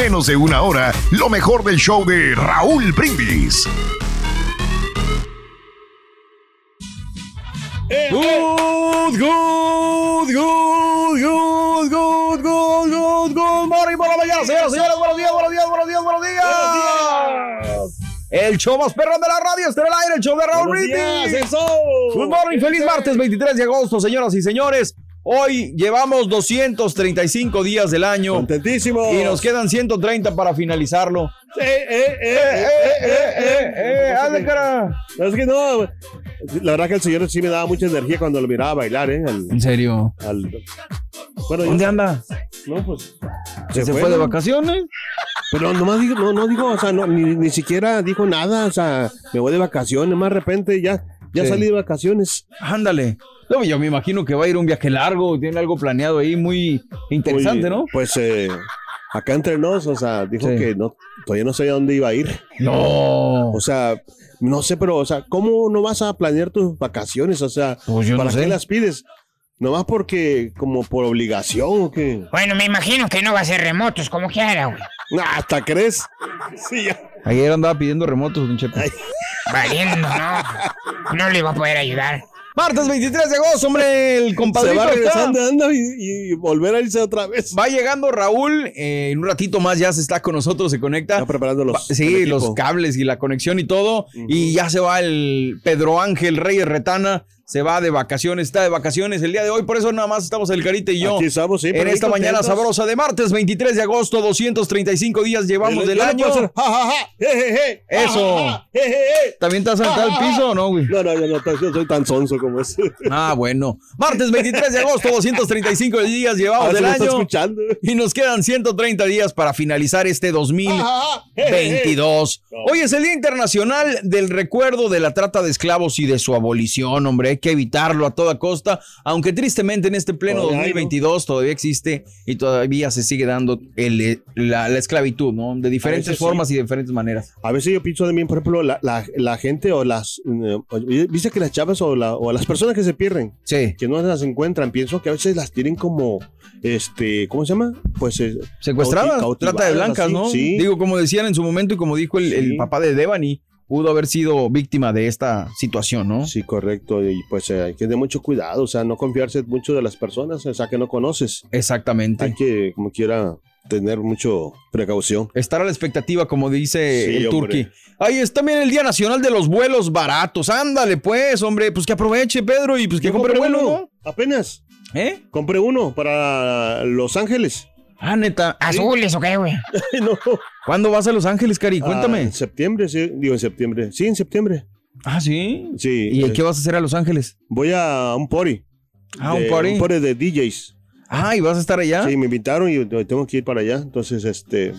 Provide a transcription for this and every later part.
menos de una hora lo mejor del show de Raúl Brindis. Good, good, good, good, good, good, good, good morning por la mañana, señoras y señores. Buenos días, buenos días, buenos días, buenos días. El show más perrón de la radio está en el aire, el show de Raúl Buenos Brindis. Good morning, feliz martes 23 de agosto, señoras y señores. Hoy llevamos 235 días del año Contentísimo. y nos quedan 130 para finalizarlo. Eh, eh, eh, ¡Eh, eh, eh, eh, eh! ¡Hazle cara! Es que no. La verdad que el señor sí me daba mucha energía cuando lo miraba bailar, ¿eh? Al, ¿En serio? al- bueno, yo- ¿Dónde anda? No, pues. ¿Se, fue de ¿no? vacaciones? Pero nomás digo, no, no digo, o sea, no, ni, ni siquiera dijo nada, o sea, me voy de vacaciones, más de repente ya, ya Sí. salí de vacaciones. Ándale. No, yo me imagino que va a ir un viaje largo, tiene algo planeado ahí muy interesante, Oye, ¿no? Pues eh, acá entre nos, o sea, dijo Sí. que no, todavía no sabía dónde iba a ir. No. O sea, no sé, pero, o sea, ¿cómo no vas a planear tus vacaciones? O sea, Pues yo no ¿para sé. qué las pides? Nomás porque, como por obligación o qué. Bueno, me imagino que no va a ser remotos como quiera, güey. Nah, ¿Hasta crees? Sí, ya. Ayer andaba pidiendo remotos, don Chepe. Valiendo, no. No le va a poder ayudar. Martes 23 de agosto, hombre, el Se compadrito va está- regresando, anda y, y volver a irse otra vez. Va llegando Raúl, eh, en un ratito más ya se está con nosotros, se conecta. Está preparando los. Va- Sí, los cables y la conexión y todo. Y ya se va el Pedro Ángel Reyes Retana. Se va de vacaciones, está de vacaciones el día de hoy. Por eso nada más estamos el Carita y yo. Aquí estamos, sí, en esta mañana sabrosa de martes 23 de agosto, 235 días llevamos El- del año. puedo hacer, ja, ja, ja, je, je, je, ja, Eso. ¿También te has sentado al piso o no, güey? No, no, yo no, yo soy tan sonso como ese. Ah, bueno. Martes 23 de agosto, 235 días llevamos A ver si del año. escuchando. Y nos quedan 130 días para finalizar este 2022. Ja, ja, ja, je, je, je. Hoy es el Día Internacional del Recuerdo de la Trata de Esclavos y de su abolición, hombre. Que evitarlo a toda costa, aunque tristemente en este pleno Todavía hay, 2022 todavía existe y todavía se sigue dando el- la, la esclavitud, ¿no? De diferentes veces sí. formas y de diferentes maneras. A veces yo pienso también, por ejemplo, la, la, la gente o las. eh, Dice que las chavas o, o las personas que se pierden, Sí. que no las encuentran, pienso que a veces las tienen como. Este, ¿Cómo se llama? Pues. eh, Secuestradas, trata de blancas, así, ¿no? Sí. Digo, como decían en su momento y como dijo el, el papá de Devani, pudo haber sido víctima de esta situación, ¿no? Sí, correcto. Y pues eh, hay que tener mucho cuidado, o sea, no confiarse mucho de las personas, o sea, que no conoces. Exactamente. Hay que, como quiera, tener mucho precaución. Estar a la expectativa, como dice Sí, el. Turqui. Ahí es también el Día Nacional de los Vuelos Baratos. Ándale, pues, hombre, pues que aproveche, Pedro, y pues que Yo compre vuelo, uno, ¿no? apenas. ¿Eh? Compré uno para Los Ángeles. Ah, neta. ¿Azules o qué, güey? no. ¿Cuándo vas a Los Ángeles, Cari? Ah, Cuéntame. en septiembre, sí. Digo, en septiembre. Sí, en septiembre. Ah, sí. Sí. ¿Y eh, qué vas a hacer a Los Ángeles? Voy a un party. Ah, un party. Un party de DJs. Ah, ¿y vas a estar allá? Sí, me invitaron y tengo que ir para allá. Entonces, este.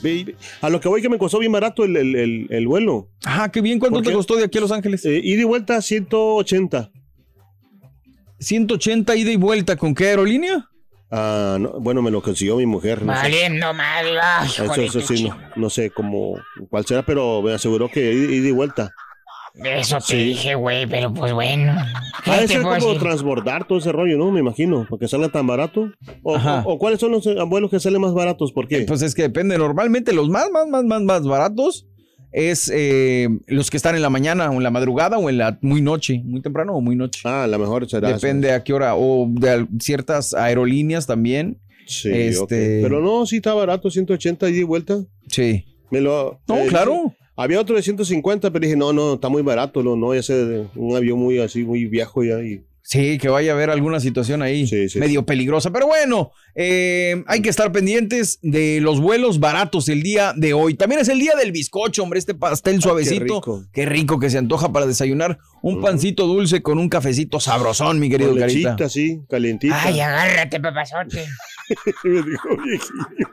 A lo que voy que me costó bien barato el, el, el- el vuelo. Ah, qué bien. ¿Cuánto ¿Por te qué? costó de aquí a Los Ángeles? Eh, ida y vuelta 180. 180 ida y vuelta. ¿Con qué aerolínea? Ah, no, bueno, me lo consiguió mi mujer. No. Valiendo. Ay, Eso, eso sí, no, no sé cómo, cuál será, pero me aseguró que ida ida y vuelta. Eso te Sí. dije, güey, pero pues bueno. ¿Qué Ha de ser como decir? transbordar todo ese rollo, ¿no? Me imagino, porque salga tan barato. O, Ajá. o- o cuáles son los eh, vuelos que salen más baratos? ¿Por qué? Pues es que depende. Normalmente los más, más, más, más, más baratos es eh, los que están en la mañana o en la madrugada o en la muy noche, muy temprano o muy noche. ah, a lo mejor será. eso. Depende a qué hora. O de ciertas aerolíneas también. Sí, este-. Pero no, sí está barato, 180 ida y vuelta. Sí. Me lo, No, eh, claro. Había otro de 150, pero dije, no, no, está muy barato, no, no, ya sé, un avión muy así, muy viejo ya. Y, Sí, que vaya a haber alguna situación ahí Sí, sí, medio peligrosa. Pero bueno, eh, hay que estar pendientes de los vuelos baratos el día de hoy. También es el día del bizcocho, hombre, este pastel suavecito. rico. Qué rico que se antoja para desayunar. Un pancito dulce con un cafecito sabrosón, mi querido con Carita. lechita, así, calientita. Ay, agárrate, papazote. Me dijo viejillo.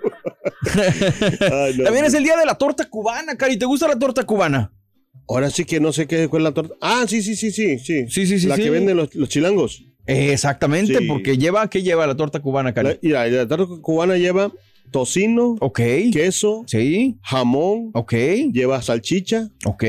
Ay, no, También no. es el día de la torta cubana, Cari. ¿Te gusta la torta cubana? Ahora sí que no sé qué fue la torta. Ah, sí, sí, sí, sí, sí. Sí, sí, sí, La sí. que venden los, los chilangos. Exactamente, Sí. porque lleva, ¿qué lleva la torta cubana, Cari? La, la torta cubana lleva tocino, Ok. queso, Sí. jamón, Ok. lleva salchicha, Ok.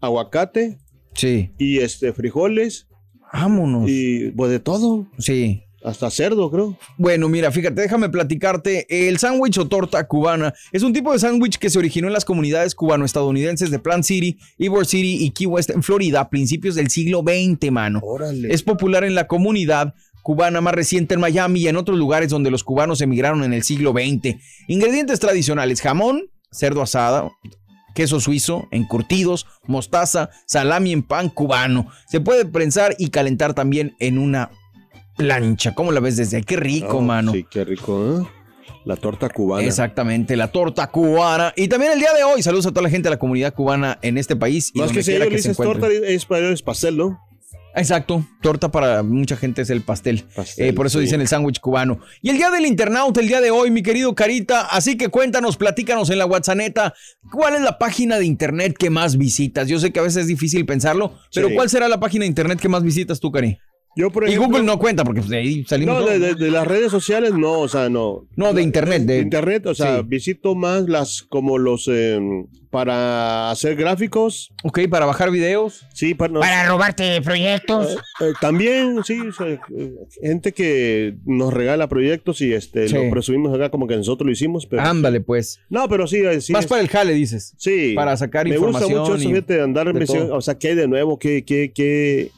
aguacate Sí. y este frijoles Vámonos. y pues de todo, Sí. Hasta cerdo, creo. Bueno, mira, fíjate, déjame platicarte. El sándwich o torta cubana es un tipo de sándwich que se originó en las comunidades cubano-estadounidenses de Plant City, Ybor City y Key West en Florida a principios del siglo XX, mano. Órale. Es popular en la comunidad cubana más reciente en Miami y en otros lugares donde los cubanos emigraron en el siglo XX. Ingredientes tradicionales: jamón, cerdo asado, queso suizo, encurtidos, mostaza, salami en pan cubano. Se puede prensar y calentar también en una plancha. ¿Cómo la ves desde ahí? Qué rico, Oh, mano. Sí, qué rico, ¿eh? La torta cubana. Exactamente, la torta cubana. Y también el día de hoy, saludos a toda la gente de la comunidad cubana en este país. Y Más donde que si ellos que dices torta, es para ellos pastel, ¿no? Exacto, torta para mucha gente es el pastel. Pastel, Eh, por eso sí. dicen el sándwich cubano. Y el día del internauta, el día de hoy, mi querido Carita. Así que cuéntanos, platícanos en la WhatsApp. ¿Cuál es la página de internet que más visitas? Yo sé que a veces es difícil pensarlo, pero Sí. ¿cuál será la página de internet que más visitas tú, Cari? Yo, por Y. Google no cuenta porque pues, de ahí salimos. No, de, de- de las redes sociales no, o sea, no. No, de internet, de- internet, o sea, sí. visito más las como los eh, para hacer gráficos. Ok, para bajar videos. Sí, para, no, Para robarte proyectos. eh, también, sí, o sea, eh, gente que nos regala proyectos y este Sí. lo presumimos acá como que nosotros lo hicimos, pero Ándale, pues. no, pero sí, eh, sí Más es- para el jale, dices. sí, para sacar me información gusta mucho eso, y andar de todo. o sea, qué hay de nuevo, qué qué qué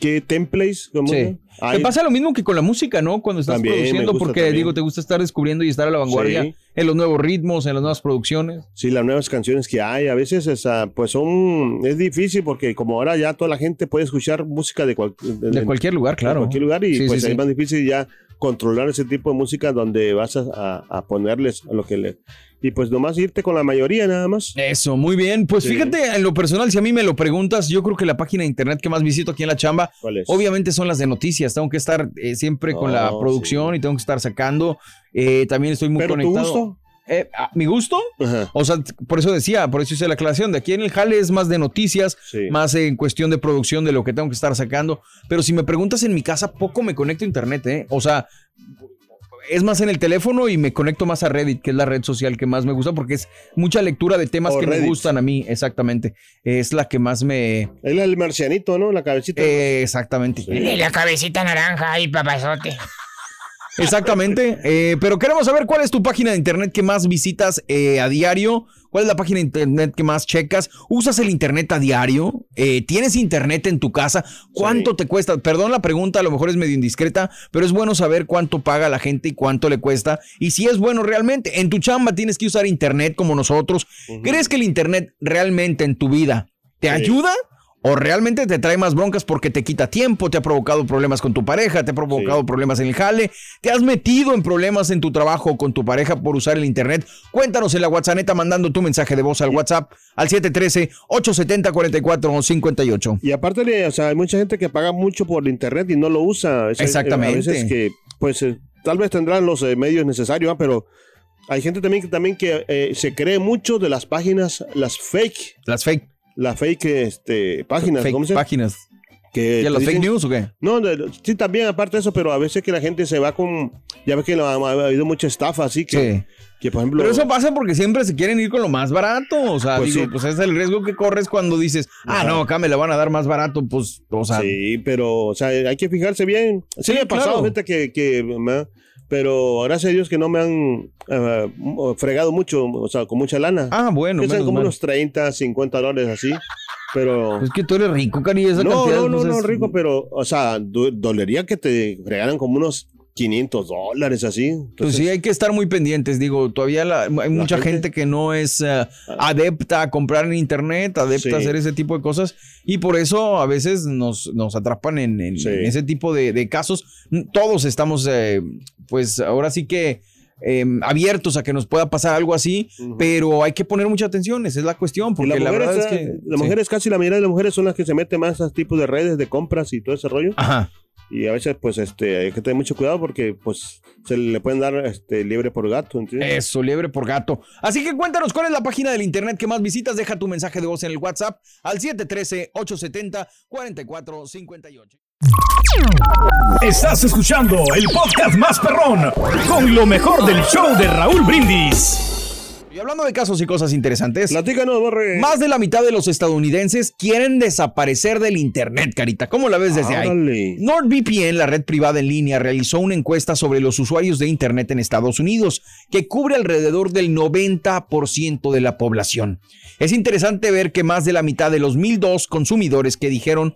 qué templates, como Sí. Te pasa lo mismo que con la música, ¿no? Cuando estás También, produciendo, porque también. digo, te gusta estar descubriendo y estar a la vanguardia Sí. en los nuevos ritmos, en las nuevas producciones. Sí, las nuevas canciones que hay, a veces esa, pues son, es difícil porque como ahora ya toda la gente puede escuchar música de, cual- De cualquier lugar, de claro. cualquier lugar y Sí, pues es más difícil ya controlar ese tipo de música donde vas a, a- a ponerles lo que le... Y pues nomás irte con la mayoría nada más. Eso, muy bien. Pues Sí. fíjate, en lo personal, si a mí me lo preguntas, yo creo que la página de internet que más visito aquí en la chamba, ¿Cuál es? obviamente son las de noticias. Tengo que estar eh, siempre con la Oh, producción sí. y tengo que estar sacando. Eh, también estoy muy ¿Pero tu conectado. gusto? Eh, ah, ¿Mi gusto? Ajá. O sea, por eso decía, por eso hice la aclaración. De aquí en el jale es más de noticias, Sí. más en cuestión de producción de lo que tengo que estar sacando. Pero si me preguntas en mi casa, poco me conecto a internet, ¿eh? O sea, es más en el teléfono y me conecto más a Reddit, que es la red social que más me gusta porque es mucha lectura de temas O que me gustan a mí, exactamente. Es la que más me... Él es el marcianito, ¿no? La cabecita. eh, exactamente. La cabecita naranja ahí, papazote. Exactamente. Eh, pero queremos saber cuál es tu página de internet que más visitas eh, a diario. ¿Cuál es la página de internet que más checas? ¿Usas el internet a diario? Eh, ¿Tienes internet en tu casa? ¿Cuánto Sí. te cuesta? Perdón la pregunta, a lo mejor es medio indiscreta, pero es bueno saber cuánto paga la gente y cuánto le cuesta. Y si es bueno realmente. En tu chamba tienes que usar internet como nosotros. ¿Crees que el internet realmente en tu vida te Sí. ayuda? ¿O realmente te trae más broncas porque te quita tiempo, te ha provocado problemas con tu pareja, te ha provocado Sí. problemas en el jale, te has metido en problemas en tu trabajo con tu pareja por usar el internet? Cuéntanos en la WhatsApp mandando tu mensaje de voz al WhatsApp al 713-870-4458. Y aparte, o sea, hay mucha gente que paga mucho por internet y no lo usa. Es, eh, Exactamente. A veces que, pues, eh, tal vez tendrán los eh, medios necesarios, pero hay gente también que, también que eh, se cree mucho de las páginas, las fake, Las fake, las fake este, páginas, fake ¿cómo se páginas. Que ¿Y a las fake news o qué? No, sí, también aparte de eso, pero a veces que la gente se va con, ya ves que ha, ha habido mucha estafa, así que, Sí. que por ejemplo... Pero eso pasa porque siempre se quieren ir con lo más barato. O sea, Pues digo, sí. pues es el riesgo que corres cuando dices, ah, Ajá. no, acá me la van a dar más barato. Pues, o sea, Sí, pero, o sea, hay que fijarse bien. Sí, Sí, me ha pasado, claro. gente, que, que me- pero gracias a Dios que no me han eh, fregado mucho, o sea, con mucha lana. ah, bueno, menos como mal. unos 30, 50 dólares así, pero... Es que tú eres rico, Cari, esa No, cantidad. no, no, pues, no, es- rico, pero, o sea, do- dolería que te fregaran como unos 500 dólares así. Pues Entonces, sí, hay que estar muy pendientes. Digo, todavía la- hay mucha gente? gente- que no es eh, adepta a comprar en internet, adepta Sí. a hacer ese tipo de cosas. Y por eso a veces nos, nos atrapan en, en- Sí. en ese tipo de, de casos. Todos estamos, eh, pues ahora sí que eh, abiertos a que nos pueda pasar algo así, Ujú. pero hay que poner mucha atención. Esa es la cuestión, porque la mujeres, verdad es eh, que. las sí. mujeres, casi la mayoría de las mujeres son las que se meten más a esos tipos de redes de compras y todo ese rollo. Ajá. Y a veces pues este hay que tener mucho cuidado porque pues se le pueden dar este liebre por gato, ¿entiendes? Eso, liebre por gato. Así que cuéntanos cuál es la página del internet que más visitas. Deja tu mensaje de voz en el WhatsApp al 713-870-4458. Estás escuchando el podcast más perrón con lo mejor del show de Raúl Brindis. Y hablando de casos y cosas interesantes, Platícanos, Borre. más de la mitad de los estadounidenses quieren desaparecer del internet, Carita. ¿Cómo la ves desde ahí? NordVPN, la red privada en línea, realizó una encuesta sobre los usuarios de Internet en Estados Unidos, que cubre alrededor del 90% de la población. Es interesante ver que más de la mitad de los 1.002 consumidores que dijeron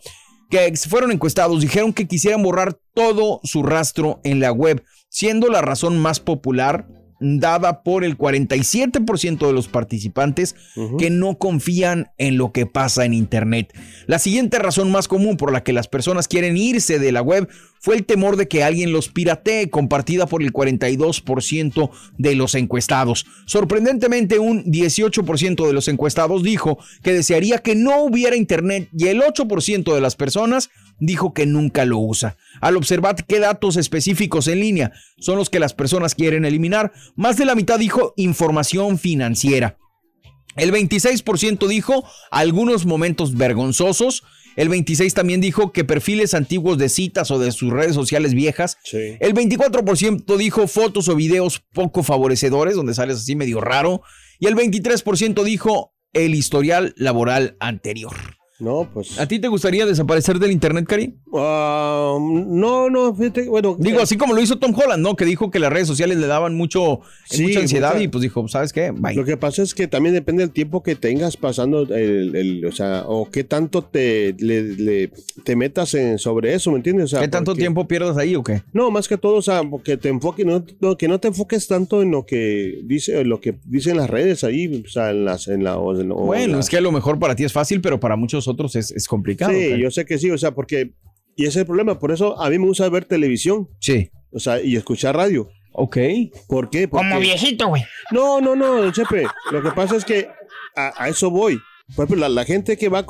que fueron encuestados dijeron que quisieran borrar todo su rastro en la web, siendo la razón más popular dada por el 47% de los participantes que no confían en lo que pasa en Internet. La siguiente razón más común por la que las personas quieren irse de la web fue el temor de que alguien los piratee, compartida por el 42% de los encuestados. Sorprendentemente, un 18% de los encuestados dijo que desearía que no hubiera Internet y el 8% de las personas dijo que nunca lo usa. Al observar qué datos específicos en línea son los que las personas quieren eliminar, más de la mitad dijo información financiera. El 26% dijo algunos momentos vergonzosos. El 26 también dijo que perfiles antiguos de citas o de sus redes sociales viejas. Sí. El 24% dijo fotos o videos poco favorecedores, donde sales así medio raro. Y el 23% dijo el historial laboral anterior. No, pues. ¿A ti te gustaría desaparecer del internet, Cari? Ah, no, no, fíjate, bueno. Digo, eh, así como lo hizo Tom Holland, ¿no? Que dijo que las redes sociales le daban mucho, Sí, mucha ansiedad mucha- y pues dijo, ¿sabes qué? Bye. Lo que pasa es que también depende del tiempo que tengas pasando, el, el- o sea, o qué tanto te, le- le- te metas en, sobre eso, ¿me entiendes? O sea, ¿Qué tanto porque- tiempo pierdas ahí o qué? No, más que todo, o sea, que te enfoques, no, no, que no te enfoques tanto en lo que dice, en lo que dicen las redes ahí, o sea, en las, en la, en- o en bueno, la- es que a lo mejor para ti es fácil, pero para muchos otros es, es complicado. Sí, yo sé que sí, o sea, porque, y ese es el problema, por eso a mí me gusta ver televisión, Sí. o sea, y escuchar radio. Ok. ¿Por qué? Porque, Como viejito, güey. No, no, no, don Chepe. Lo que pasa es que a, a eso voy. Por ejemplo, la, la gente que va a,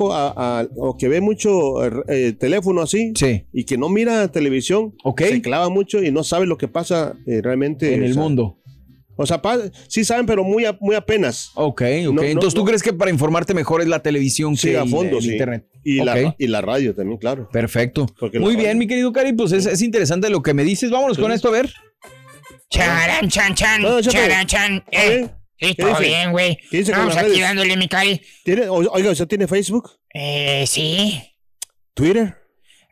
a- o que ve mucho eh, eh, teléfono así Sí. y que no mira televisión, Ok. se clava mucho y no sabe lo que pasa eh, realmente En el sea, mundo. O sea, pa- sí saben, pero muy, a- muy apenas. Ok, ok. No, no, Entonces, ¿tú no. crees que para informarte mejor es la televisión Sí, que a el- fondo, el sí. internet? Y, la, Ok. y la radio también, claro. Perfecto. Porque Muy la- bien, mi querido Cari, pues es, es interesante lo que me dices. Vámonos con esto a ver. Charan, chan, chan. Charan, chan. ¿Está Eh, bien? sí, ¿Qué todo dice? bien, güey. ¿Qué dice con Vamos aquí redes? dándole mi cari. ¿Tiene, oiga, ¿usted tiene Facebook? Eh, sí. ¿Twitter?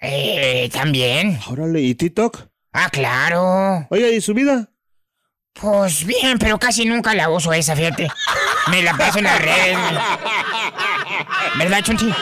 Eh, también. Órale, ¿y TikTok? Ah, claro. Oiga, ¿y su vida? Pues bien, pero casi nunca la uso esa, fíjate. Me la paso en las redes. ¿Verdad, Chunchi?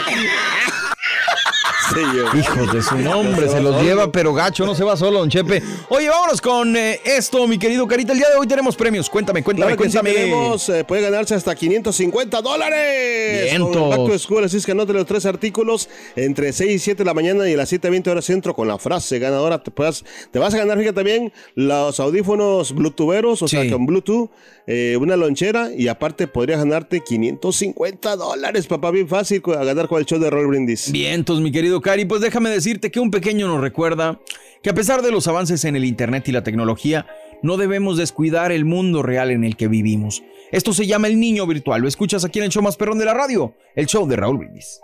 Sí, yo. Hijos de su nombre, se los lleva, pero gacho, no se va solo, don Chepe. Oye, vámonos con eh, esto, mi querido Carita. El día de hoy tenemos premios. Cuéntame, cuéntame, Claro cuéntame. tenemos, eh, puede ganarse hasta 550 dólares. Back to School, así es que anote los tres artículos entre 6 y 7 de la mañana y a las 7.20 horas centro con la frase ganadora. Te, puedas- te vas a ganar, fíjate también, los audífonos bluetootheros, o Sí. sea, con Bluetooth, eh, una lonchera y aparte podrías ganarte 550 dólares, papá, bien fácil a ganar con el show de Roll Brindis. Vientos, mi querido Cari. Pues déjame decirte que un pequeño nos recuerda que a pesar de los avances en el Internet y la tecnología, no debemos descuidar el mundo real en el que vivimos. Esto se llama el niño virtual. Lo escuchas aquí en el show más perrón de la radio, el show de Raúl Brindis.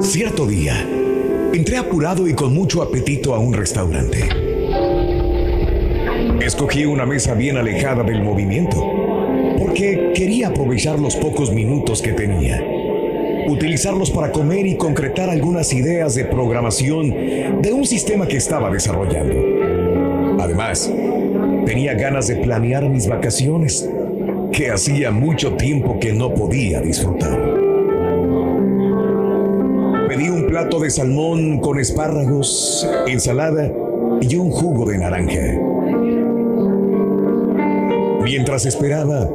Cierto día, entré apurado y con mucho apetito a un restaurante. Escogí una mesa bien alejada del movimiento, porque quería aprovechar los pocos minutos que tenía, utilizarlos para comer y concretar algunas ideas de programación de un sistema que estaba desarrollando. Además, tenía ganas de planear mis vacaciones, que hacía mucho tiempo que no podía disfrutar. Pedí un plato de salmón con espárragos, ensalada y un jugo de naranja. Mientras esperaba,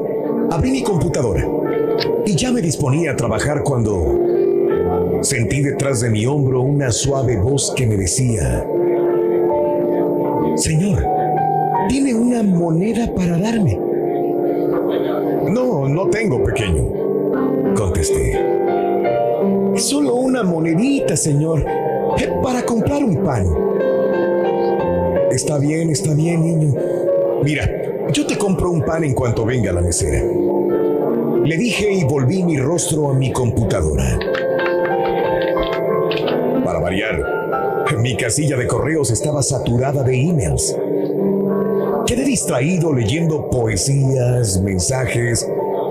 abrí mi computadora y ya me disponía a trabajar cuando sentí detrás de mi hombro una suave voz que me decía, Señor, ¿tiene una moneda para darme? No, no tengo, pequeño, contesté. Solo una monedita, señor, eh, para comprar un pan. Está bien, está bien, niño. Mira, yo te compro un pan en cuanto venga la mesera. Le dije y volví mi rostro a mi computadora. Para variar, mi casilla de correos estaba saturada de emails. Quedé distraído leyendo poesías, mensajes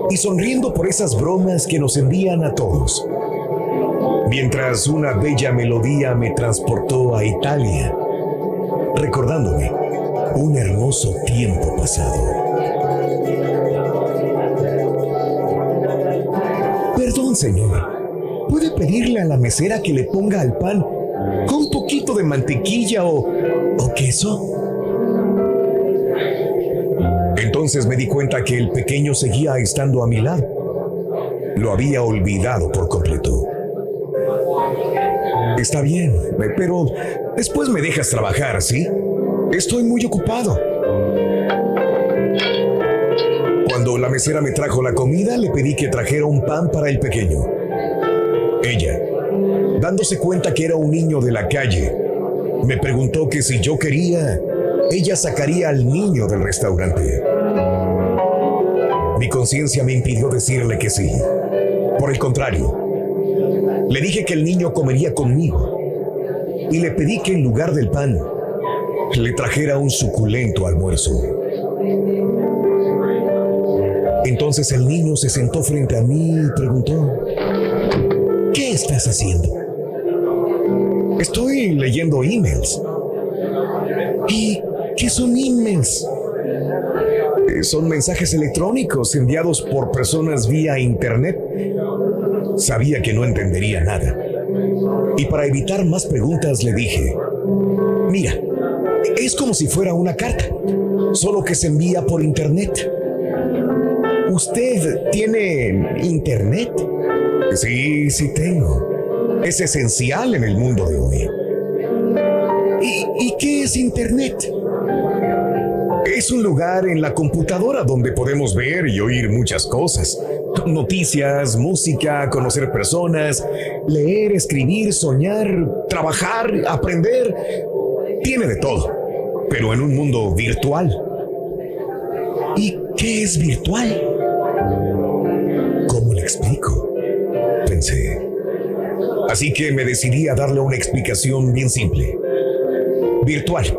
y sonriendo por esas bromas que nos envían a todos. Mientras una bella melodía me transportó a Italia, recordándome un hermoso tiempo pasado. Señor. ¿Puede pedirle a la mesera que le ponga al pan con un poquito de mantequilla o, o queso? Entonces me di cuenta que el pequeño seguía estando a mi lado. Lo había olvidado por completo. Está bien, pero después me dejas trabajar, ¿sí? Estoy muy ocupado. Me trajo la comida, le pedí que trajera un pan para el pequeño. Ella, dándose cuenta que era un niño de la calle, me preguntó que si yo quería, ella sacaría al niño del restaurante. Mi conciencia me impidió decirle que sí. Por el contrario, le dije que el niño comería conmigo y le pedí que en lugar del pan le trajera un suculento almuerzo. Entonces el niño se sentó frente a mí y preguntó, ¿qué estás haciendo? Estoy leyendo emails. ¿Y qué son emails? son mensajes electrónicos enviados por personas vía Internet. Sabía que no entendería nada. Y para evitar más preguntas le dije, mira, es como si fuera una carta, solo que se envía por Internet. ¿Usted tiene Internet? Sí, sí tengo. Es esencial en el mundo de hoy. ¿Y, y qué es Internet? Es un lugar en la computadora donde podemos ver y oír muchas cosas. Noticias, música, conocer personas, leer, escribir, soñar, trabajar, aprender. Tiene de todo, pero en un mundo virtual. ¿Y qué es virtual? Así que me decidí a darle una explicación bien simple. Virtual.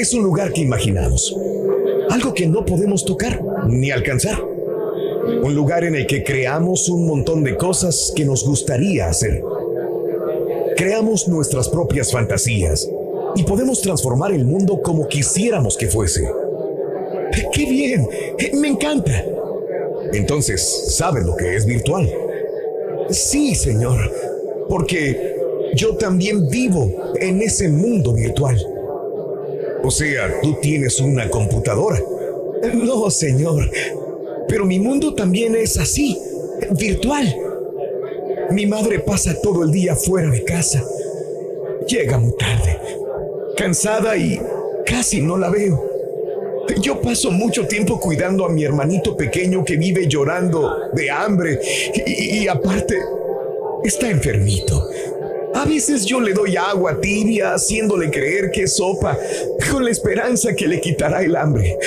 Es un lugar que imaginamos algo que no podemos tocar ni alcanzar. Un lugar en el que creamos un montón de cosas que nos gustaría hacer. Creamos nuestras propias fantasías y podemos transformar el mundo como quisiéramos que fuese. ¡Qué bien! Me encanta. Entonces, ¿sabes lo que es virtual? Sí, señor, porque yo también vivo en ese mundo virtual. O sea, tú tienes una computadora. No, señor. Pero mi mundo también es así, virtual. Mi madre pasa todo el día fuera de casa. Llega muy tarde, cansada y casi no la veo. Yo paso mucho tiempo cuidando a mi hermanito pequeño que vive llorando de hambre y, y aparte está enfermito. A veces yo le doy agua tibia haciéndole creer que es sopa, con la esperanza que le quitará el hambre.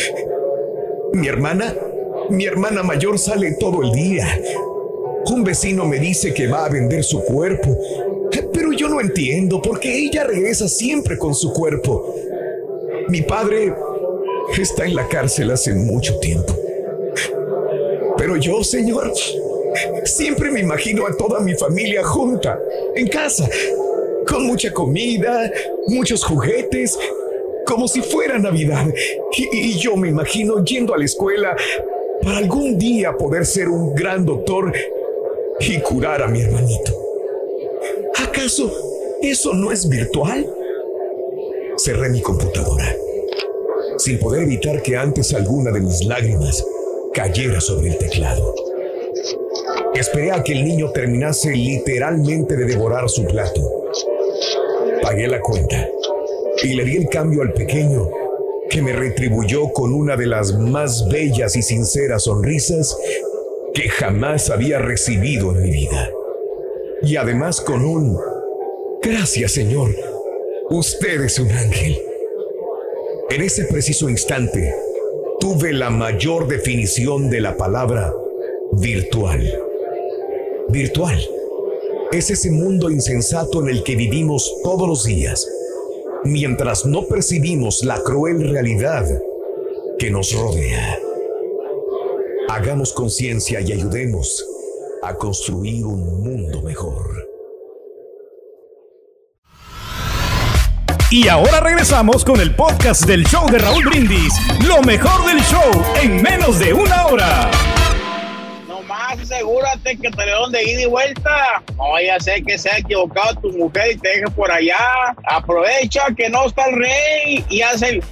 Mi hermana, mi hermana mayor sale todo el día. Un vecino me dice que va a vender su cuerpo, pero yo no entiendo porque ella regresa siempre con su cuerpo. Mi padre está en la cárcel hace mucho tiempo. Pero yo, señor, Siempre me imagino a toda mi familia junta, en casa, con mucha comida, muchos juguetes, como si fuera Navidad. Y, yo me imagino yendo a la escuela para algún día poder ser un gran doctor y curar a mi hermanito. ¿Acaso eso no es virtual? Cerré mi computadora, sin poder evitar que antes alguna de mis lágrimas cayera sobre el teclado. Esperé a que el niño terminase literalmente de devorar su plato. Pagué la cuenta y le di el cambio al pequeño que me retribuyó con una de las más bellas y sinceras sonrisas que jamás había recibido en mi vida. Y además con un Gracias Señor, usted es un ángel. En ese preciso instante, tuve la mayor definición de la palabra virtual. Virtual es ese mundo insensato en el que vivimos todos los días, mientras no percibimos la cruel realidad que nos rodea. Hagamos conciencia y ayudemos a construir un mundo mejor. Y ahora regresamos con el podcast del show de Raúl Brindis. Lo mejor del show en menos de una hora. Asegúrate que te le de ida y vuelta. No vaya a ser que sea equivocado tu mujer y te deje por allá. Aprovecha que no está el rey y hace el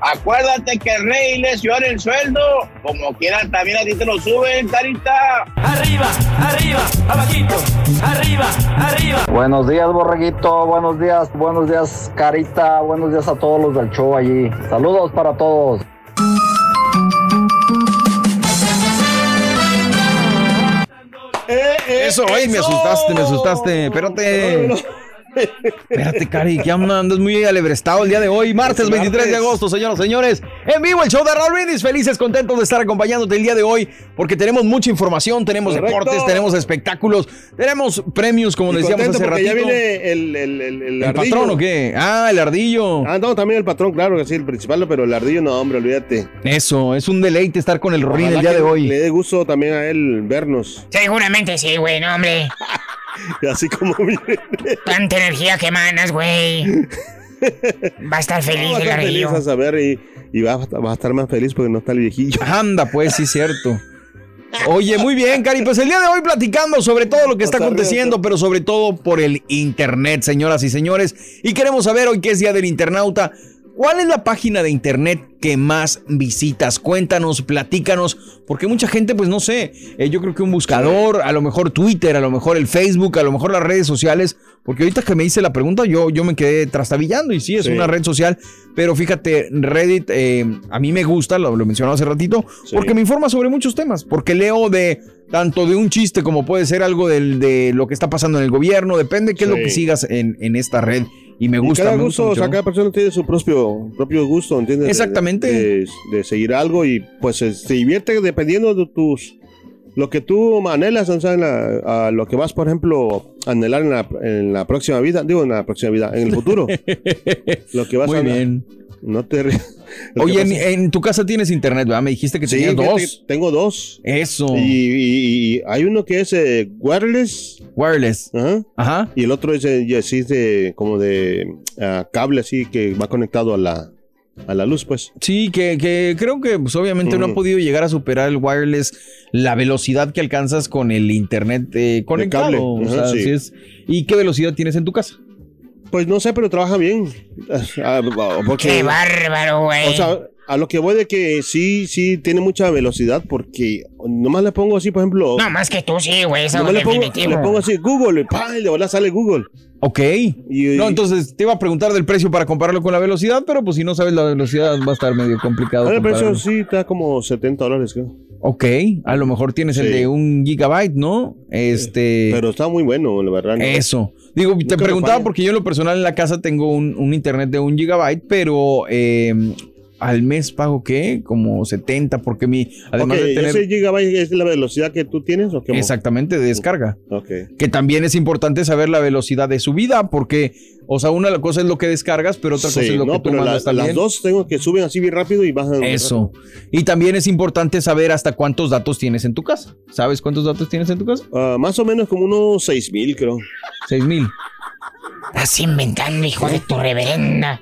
Acuérdate que el rey le suena el sueldo. Como quieran, también a ti te lo suben, carita. Arriba, arriba, abajito, arriba, arriba. Buenos días, borreguito. Buenos días, buenos días, carita. Buenos días a todos los del show allí. Saludos para todos. Eso, ey, me asustaste, me asustaste. Espérate. Espérate, Cari, que andas muy alebrestado el día de hoy, martes 23 de agosto, señoras y señores. En vivo el show de Raúl Brindis. Felices, contentos de estar acompañándote el día de hoy, porque tenemos mucha información, tenemos Correcto. deportes, tenemos espectáculos, tenemos premios, como Y decíamos hace ratito. ya viene el, el, el, el ¿El ardillo. patrón o qué? Ah, el ardillo. Ah, no, también el patrón, claro que sí, el principal, pero el ardillo no, hombre, olvídate. Eso, es un deleite estar con el Rorín el día de hoy. Le dé gusto también a él vernos, Seguramente sí, güey, no, hombre. así como viene. Tanta energía que manas, güey. Va a estar feliz Va a el estar feliz ardillo. a saber y, y va, a- va a estar más feliz porque no está el viejillo. Anda, pues, sí, cierto. Oye, muy bien, Cari. Pues el día de hoy platicando sobre todo lo que está aconteciendo, pero sobre todo por el Internet, señoras y señores. Y queremos saber hoy que es Día del Internauta. ¿Cuál es la página de internet que más visitas? Cuéntanos, platícanos, porque mucha gente, pues no sé, eh, yo creo que un buscador, a lo mejor Twitter, a lo mejor el Facebook, a lo mejor las redes sociales, porque ahorita que me hice la pregunta, yo, yo me quedé trastabillando y sí, es Sí. una red social, pero fíjate, Reddit eh, a mí me gusta, lo, lo mencionaba hace ratito, Sí. porque me informa sobre muchos temas, porque leo de tanto de un chiste como puede ser algo del, de lo que está pasando en el gobierno, depende qué es lo que sigas en, en esta red. Y me Y gusta. cada gusto, gusta o sea, mucho. cada persona tiene su propio, propio gusto, ¿entiendes? De- Exactamente. De, de seguir algo y pues se divierte dependiendo de tus, lo que tú anhelas, o sea, en la- a lo que vas, por ejemplo, a anhelar en la, en la próxima vida, digo, en la próxima vida, en el futuro. lo que vas Muy a bien. No te Oye, en, tu casa tienes internet, ¿verdad? Me dijiste que Sí, tenías dos. Tengo dos. Eso. Y, y- y hay uno que es eh, wireless Wireless. ajá, Ajá. y el otro es, eh, ya sí, es de, como de ah, cable así que va conectado a la, a la luz, pues. Sí, que, que creo que pues, obviamente no ha podido llegar a superar el wireless, la velocidad que alcanzas con el internet eh, conectado. cable, O sea, sí. sí es. ¿Y qué velocidad tienes en tu casa? Pues no sé, pero trabaja bien. Ah, porque, Qué bárbaro, güey. o sea, a lo que voy de que sí, sí tiene mucha velocidad porque nomás le pongo así, por ejemplo, no, más que tú sí, güey, eso nomás le pongo, definitivo. le pongo así Google y ¡pam! y de verdad sale Google. Ok. Y, No, entonces te iba a preguntar del precio para compararlo con la velocidad, pero pues si no sabes la velocidad va a estar medio complicado. El precio sí está como 70 dólares, creo. Ok, a lo mejor tienes el de un gigabyte, ¿no? Este. Pero está muy bueno, la verdad. ¿no? Eso. Digo, te Nunca preguntaba porque yo en lo personal en la casa tengo un, un internet de un gigabyte, pero eh, al mes pago qué? Como 70, porque mi. Además de tener. ¿Ese gigabyte es la velocidad que tú tienes o qué? Exactamente, de descarga. Ok. Que también es importante saber la velocidad de subida, porque, o sea, una cosa es lo que descargas, pero otra cosa es lo no, que tú pero la- mandas también. las dos tengo que suben así bien rápido y bajan. Eso. Y también es importante saber hasta cuántos datos tienes en tu casa. ¿Sabes cuántos datos tienes en tu casa? Ah, más o menos como unos 6000, creo. 6000. Estás inventando, hijo de tu reverenda.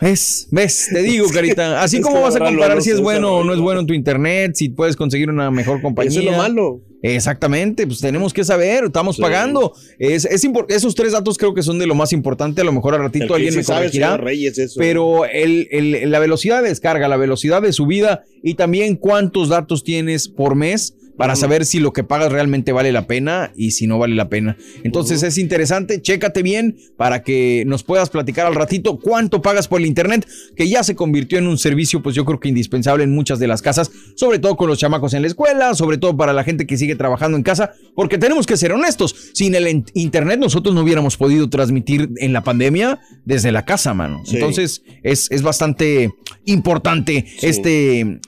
¿Ves? ¿Ves? Te digo, Carita. Así como vas a comparar si es bueno o no es bueno en tu internet, si puedes conseguir una mejor compañía. Eso es lo malo. Exactamente, pues tenemos que saber, estamos Sí. pagando. Es, es esos tres datos creo que son de lo más importante. A lo mejor al ratito alguien sí me sabe, corregirá. Reyes, eso. Pero el- el- la velocidad de descarga, la velocidad de subida y también cuántos datos tienes por mes para saber si lo que pagas realmente vale la pena y si no vale la pena. Entonces es interesante, chécate bien para que nos puedas platicar al ratito cuánto pagas por el internet, que ya se convirtió en un servicio, pues yo creo que indispensable en muchas de las casas, sobre todo con los chamacos en la escuela, sobre todo para la gente que sigue trabajando en casa, porque tenemos que ser honestos, sin el internet nosotros no hubiéramos podido transmitir en la pandemia desde la casa, mano. Sí. Entonces es, es bastante importante este,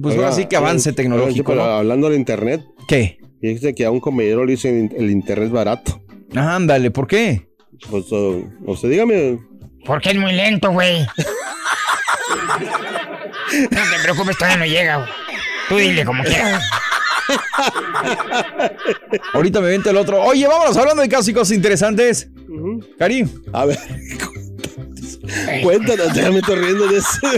pues ahora Oiga, sí que avance tecnológico. pero ¿no? hablando del internet. ¿Qué? Dice que a un comedero le dicen el internet barato. Ándale, ¿por qué? Pues, uh, usted dígame. Porque es muy lento, güey. No te preocupes, todavía no llega, güey. Tú dile como quieras. Ahorita me vente el otro. Oye, vámonos hablando de casos y cosas interesantes. Cari. A ver. Cuéntanos, ya me estoy riendo de eso.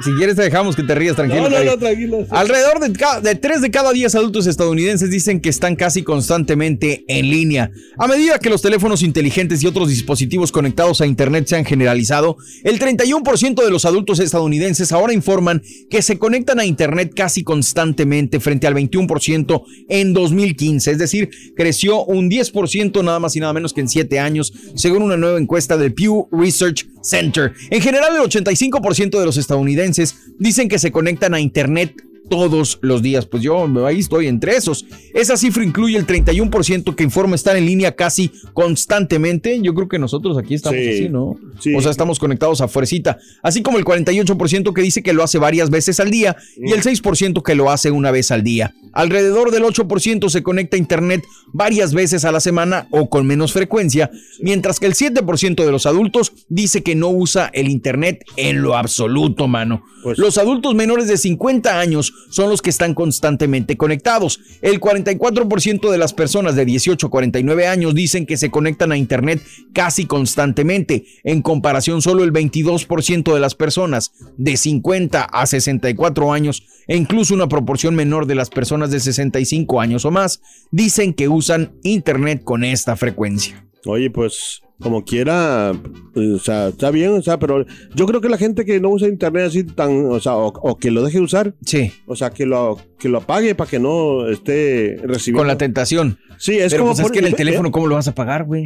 Si quieres te dejamos que te rías tranquilo. No, no, no, tranquilo. Alrededor de, de 3 de cada 10 adultos estadounidenses dicen que están casi constantemente en línea. A medida que los teléfonos inteligentes y otros dispositivos conectados a Internet se han generalizado, el 31% de los adultos estadounidenses ahora informan que se conectan a Internet casi constantemente frente al 21% en 2015. Es decir, creció un 10% nada más y nada menos que en 7 años, según una nueva encuesta del Pew Research Center. En general, el 85% de los estadounidenses dicen que se conectan a Internet todos los días. Pues yo ahí estoy entre esos. Esa cifra incluye el 31% que informa estar en línea casi constantemente. Yo creo que nosotros aquí estamos Sí, así, ¿no? sí. O sea, estamos conectados a fuercita. Así como el 48% que dice que lo hace varias veces al día y el 6% que lo hace una vez al día. Alrededor del 8% se conecta a Internet varias veces a la semana o con menos frecuencia, mientras que el 7% de los adultos dice que no usa el Internet en lo absoluto, mano. Pues Los adultos menores de 50 años son los que están constantemente conectados. El 44% de las personas de 18 a 49 años dicen que se conectan a Internet casi constantemente. En comparación, solo el 22% de las personas de 50 a 64 años e incluso una proporción menor de las personas de 65 años o más dicen que usan Internet con esta frecuencia. Oye, pues como quiera, pues, o sea, está bien, o sea, pero yo creo que la gente que no usa internet así tan, o sea, o, o que lo deje usar, Sí. o sea, que lo que lo apague para que no esté recibiendo. Con la tentación. Sí, es Pero como pues es por- que en el eh, teléfono, ¿cómo lo vas a pagar, güey?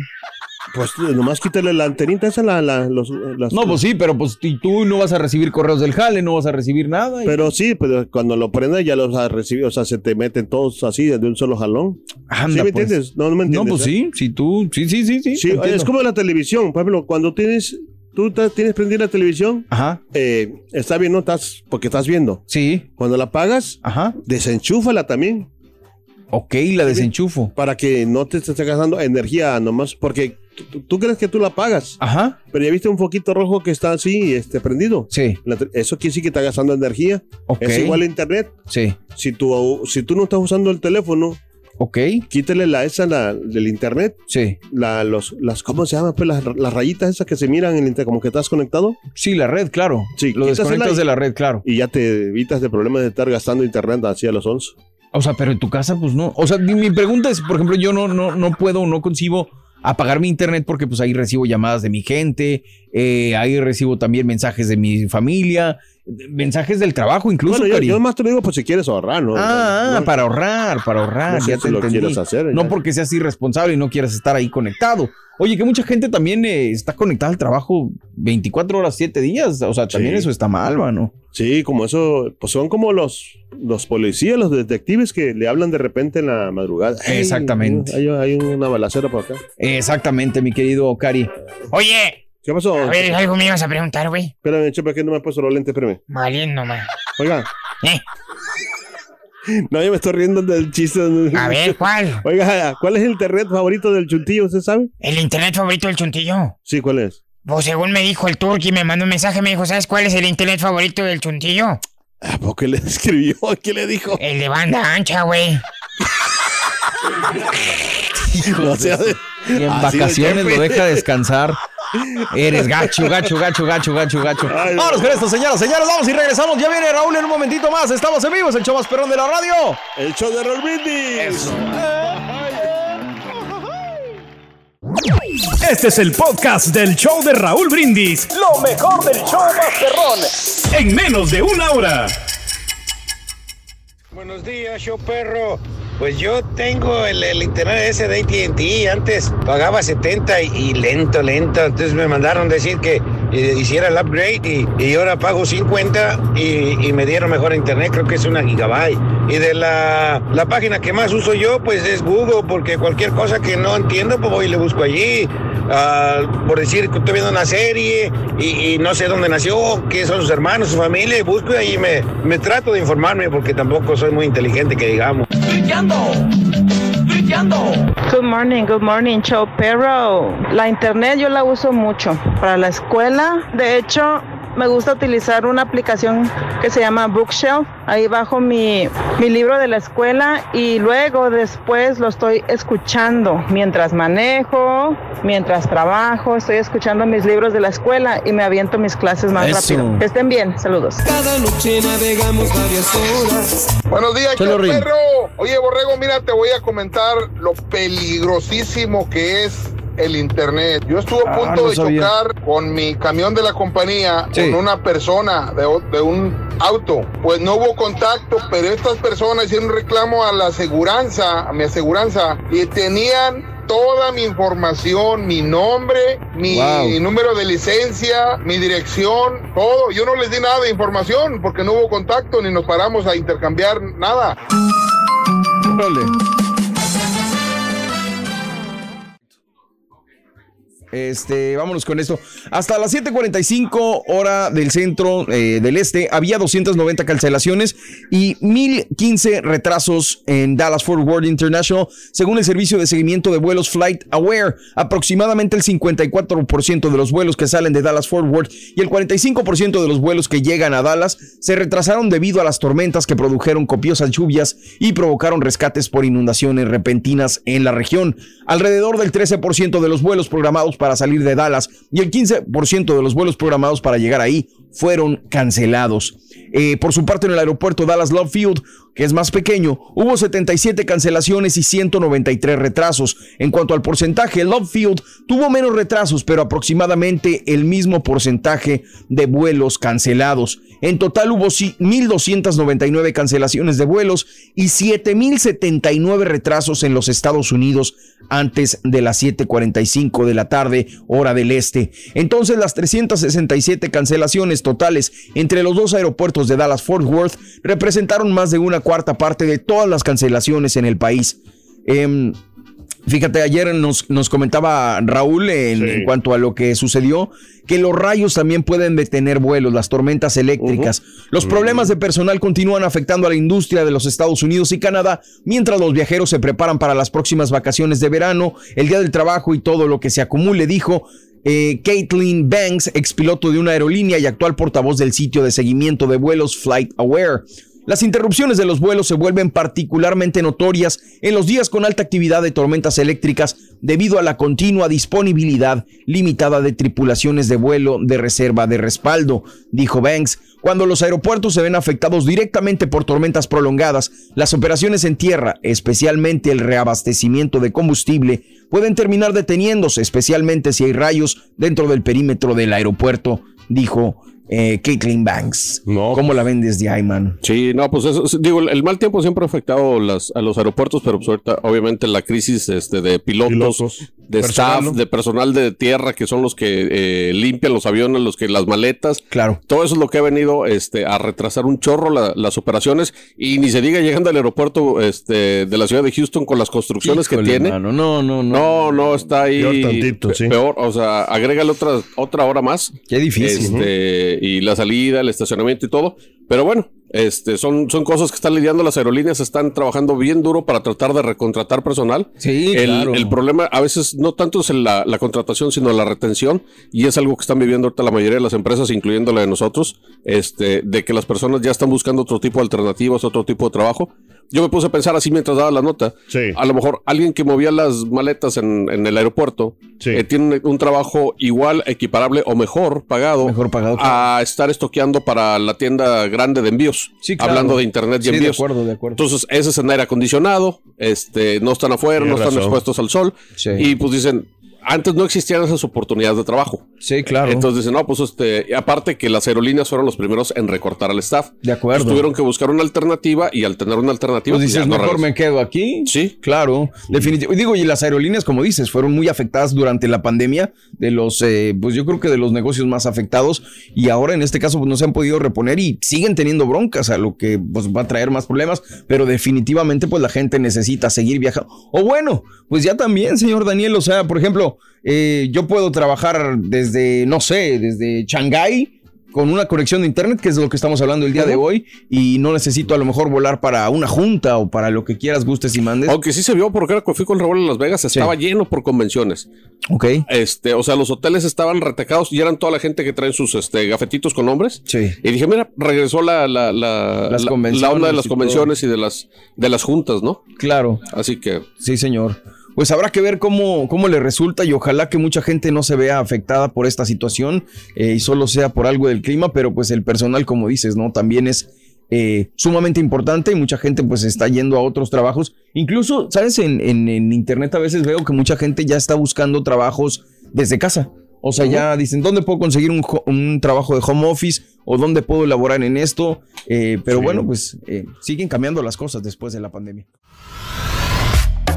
Pues nomás quítale la antenita esa, la, la- los, las- No, pues sí, pero pues y tú no vas a recibir correos del jale, no vas a recibir nada. y- Pero sí, pero cuando lo prendas ya los vas a recibir, o sea, se te meten todos así de un solo jalón. Anda, ¿Sí me pues. entiendes? No, no me No, entiendes. pues ¿eh? sí, si tú, sí, sí, sí, sí. Es como la televisión, por ejemplo, cuando tienes, tú tienes prendida la televisión, Ajá, eh, está bien, no estás, porque estás viendo. sí, Cuando la apagas, ajá. desenchúfala también, Ok, la desenchufo. para que no te estés gastando energía nomás, porque tú, tú crees que tú la apagas, Ajá, pero ya viste un foquito rojo que está así, este, prendido. sí, La Eso quiere decir que está gastando energía. ok. Es igual a internet. Sí, Si tú, si tú no estás usando el teléfono, ok, quítale la esa la, del internet, sí. la, los, las, ¿cómo se llama? Pues las, las rayitas esas que se miran en el internet, como que estás conectado, Sí, la red, claro. Sí, lo desconectas de la red, claro. y ya te evitas de problemas de estar gastando internet así a los 11. O sea, pero en tu casa, pues no. O sea, mi, mi pregunta es, por ejemplo, yo no, no, no puedo, no concibo apagar mi internet porque pues ahí recibo llamadas de mi gente, eh, ahí recibo también mensajes de mi familia, mensajes del trabajo incluso. Bueno, yo, más te lo digo por si quieres ahorrar, ¿no? Ah, No, para ahorrar, para ahorrar, No sé ya si te lo entendí. quieres hacer, no porque seas irresponsable y no quieras estar ahí conectado. Oye, que mucha gente también eh, está conectada al trabajo 24 horas, 7 días. O sea, también Sí. eso está mal, mano. Sí, como eso, pues son como los, los policías, los detectives que le hablan de repente en la madrugada. Exactamente. Hay, hay una balacera por acá. Exactamente, mi querido Cari. Oye, ¿Qué pasó? a ver, algo me ibas a preguntar, güey. Espérame, chepa, que no me he puesto los lentes, espérame. Valiendo, man. Oiga, Eh, no, yo me estoy riendo del chiste. a ver, ¿cuál? Oiga, ¿cuál es el internet favorito del chuntillo? ¿Usted sabe? ¿El internet favorito del chuntillo? Sí, ¿cuál es? Pues según me dijo el turqui, me mandó un mensaje, me dijo, ¿sabes cuál es el internet favorito del chuntillo? ¿A poco le escribió? ¿Qué le dijo? El de banda ancha, güey. No sea de- Y en de vacaciones jefe. lo deja descansar. Eres gacho, gacho, gacho, gacho, gacho, gacho. Ay, no. Vámonos con esto, señoras, señores. Vamos y regresamos. Ya viene Raúl en un momentito más. Estamos en vivo. Es el show más perrón de la radio. El show de Roll Brindis. Este es el podcast del show de Raúl Brindis. Lo mejor del show Masterrón. En menos de una hora. Buenos días, show perro. Pues yo tengo el, internet ese de AT&T. Antes pagaba 70 y, lento, lento. Entonces me mandaron decir que eh, hiciera el upgrade y, y ahora pago 50 y, y me dieron mejor internet. Creo que es una gigabyte. Y de la, la página que más uso yo, pues es Google, porque cualquier cosa que no entiendo, pues voy y le busco allí. Ah, por decir que estoy viendo una serie y, y no sé dónde nació, qué son sus hermanos, su familia, y busco y ahí me, me trato de informarme porque tampoco soy muy inteligente que digamos. Good morning, good morning, show. La internet yo la uso mucho para la escuela. De hecho, me gusta utilizar una aplicación que se llama Bookshelf. Ahí bajo mi, mi libro de la escuela y luego después lo estoy escuchando mientras manejo, mientras trabajo. Estoy escuchando mis libros de la escuela y me aviento mis clases más Eso. rápido. Que estén bien, saludos. Cada noche navegamos varias horas. Buenos días, Chelo ¿qué Rin. perro. Oye, Borrego, mira, te voy a comentar lo peligrosísimo que es el internet. Yo estuve a Ah, punto no de sabía. chocar con mi camión de la compañía Sí. con una persona de, un auto. Pues no hubo contacto, pero estas personas hicieron un reclamo a la aseguranza, a mi aseguranza, y tenían toda mi información, mi nombre, mi Wow. número de licencia, mi dirección, todo. Yo no les di nada de información porque no hubo contacto ni nos paramos a intercambiar nada. Órale. Este, vámonos con esto. Hasta las 7:45 hora del centro eh, del este había 290 cancelaciones y 1015 retrasos en Dallas Fort Worth International, según el servicio de seguimiento de vuelos Flight Aware. Aproximadamente el 54% de los vuelos que salen de Dallas Fort Worth y el 45% de los vuelos que llegan a Dallas se retrasaron debido a las tormentas que produjeron copiosas lluvias y provocaron rescates por inundaciones repentinas en la región. Alrededor del 13% de los vuelos programados para salir de Dallas y el 15% de los vuelos programados para llegar ahí fueron cancelados. Eh, por su parte, en el aeropuerto Dallas Love Field, que es más pequeño, hubo 77 cancelaciones y 193 retrasos. En cuanto al porcentaje, Love Field tuvo menos retrasos, pero aproximadamente el mismo porcentaje de vuelos cancelados. En total hubo sí- 1.299 cancelaciones de vuelos y 7.079 retrasos en los Estados Unidos antes de las 7.45 de la tarde, hora del este. Entonces las 367 cancelaciones totales entre los dos aeropuertos de Dallas Fort Worth representaron más de una cuarta parte de todas las cancelaciones en el país. Em, Fíjate, ayer nos, nos comentaba Raúl en, en cuanto a lo que sucedió, que los rayos también pueden detener vuelos, las tormentas eléctricas. Los problemas de personal continúan afectando a la industria de los Estados Unidos y Canadá, mientras los viajeros se preparan para las próximas vacaciones de verano, el día del trabajo y todo lo que se acumule, dijo. Eh, Caitlin Banks, expiloto de una aerolínea y actual portavoz del sitio de seguimiento de vuelos Flight Aware. Las interrupciones de los vuelos se vuelven particularmente notorias en los días con alta actividad de tormentas eléctricas debido a la continua disponibilidad limitada de tripulaciones de vuelo de reserva de respaldo, dijo Banks. Cuando los aeropuertos se ven afectados directamente por tormentas prolongadas, las operaciones en tierra, especialmente el reabastecimiento de combustible, pueden terminar deteniéndose, especialmente si hay rayos dentro del perímetro del aeropuerto, dijo eh, Caitlin Banks. ¿Cómo la ven desde ahí, man? Sí, no, pues eso, digo, el- mal tiempo siempre ha afectado las, a los aeropuertos, pero pues ahorita, obviamente la crisis este, de pilotos, de Personal, staff, ¿no? de personal de tierra, que son los que eh, limpian los aviones, los que las maletas. Claro. Todo eso es lo que ha venido este, a retrasar un chorro la- las operaciones y ni se diga llegando al aeropuerto este, de la ciudad de Houston con las construcciones que tiene. mano, no, no, no. No, no, está ahí. Peor tantito, sí. Peor, o sea, agrégale otra, otra hora más. Qué difícil. Este, y la salida, el estacionamiento y todo. Pero bueno, este, son, son cosas que están lidiando las aerolíneas, están trabajando bien duro para tratar de recontratar personal. Sí, el, claro. el problema a veces no tanto es la, la contratación, sino la retención. Y es algo que están viviendo ahorita la mayoría de las empresas, incluyendo la de nosotros, este, de que las personas ya están buscando otro tipo de alternativas, otro tipo de trabajo. Yo me puse a pensar así mientras daba la nota. A lo mejor alguien que movía las maletas en, en el aeropuerto eh, tiene un, trabajo igual, equiparable o mejor pagado, a estar estoqueando para la tienda grande de envíos. Sí, claro. Hablando de internet y Sí, de envíos. acuerdo, de acuerdo. Entonces, ese es en aire acondicionado, este, no están afuera, Tienes no están razón. expuestos al sol. Sí. Y pues dicen, antes no existían esas oportunidades de trabajo. Sí, claro. Entonces dicen, no, pues este, aparte que las aerolíneas fueron los primeros en recortar al staff. De acuerdo. Pues tuvieron que buscar una alternativa y al tener una alternativa, Pues pues, dices, no mejor me quedo aquí. Sí. Claro, definitivamente. Digo, y las aerolíneas, como dices, fueron muy afectadas durante la pandemia, de los, eh, pues yo creo que de los negocios más afectados, y ahora en este caso pues, no se han podido reponer y siguen teniendo broncas, a lo que pues, va a traer más problemas, pero definitivamente pues la gente necesita seguir viajando. O bueno, pues ya también, señor Daniel, o sea, por ejemplo, eh, yo puedo trabajar desde, no sé, desde Shanghái con una conexión de internet, que es de lo que estamos hablando el día de hoy, y no necesito a lo mejor volar para una junta o para lo que quieras, gustes y mandes. Aunque sí se vio, porque era que fui con Raúl en Las Vegas, estaba lleno por convenciones. Ok. Este, o sea, los hoteles estaban retecados y eran toda la gente que traen sus este, gafetitos con nombres. Sí. Y dije, mira, regresó la, la, la, Las la- onda de las y convenciones y de las, de las juntas, ¿no? Claro. Así que. Sí, señor. Pues habrá que ver cómo, cómo le resulta y ojalá que mucha gente no se vea afectada por esta situación eh, y solo sea por algo del clima, pero pues el personal, como dices, ¿no? También es eh, sumamente importante y mucha gente pues está yendo a otros trabajos. Incluso, ¿sabes? En, en- en internet a veces veo que mucha gente ya está buscando trabajos desde casa. O sea, ya dicen, ¿dónde puedo conseguir un, un trabajo de home office? ¿O dónde puedo elaborar en esto? Eh, pero bueno, pues eh, siguen cambiando las cosas después de la pandemia.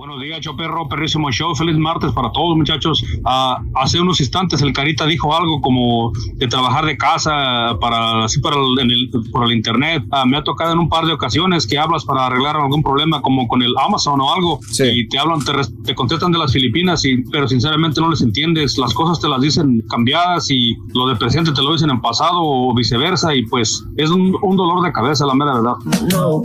Buenos días, yo perro, perrísimo show. Feliz martes para todos, muchachos. Ah, hace unos instantes el Carita dijo algo como de trabajar de casa para así para el, en el- por el internet. Ah, me ha tocado en un par de ocasiones que hablas para arreglar algún problema como con el Amazon o algo y te hablan, te, te contestan de las Filipinas, y, pero sinceramente no les entiendes. Las cosas te las dicen cambiadas y lo de presente te lo dicen en pasado o viceversa y pues es un, un dolor de cabeza, la mera verdad. No,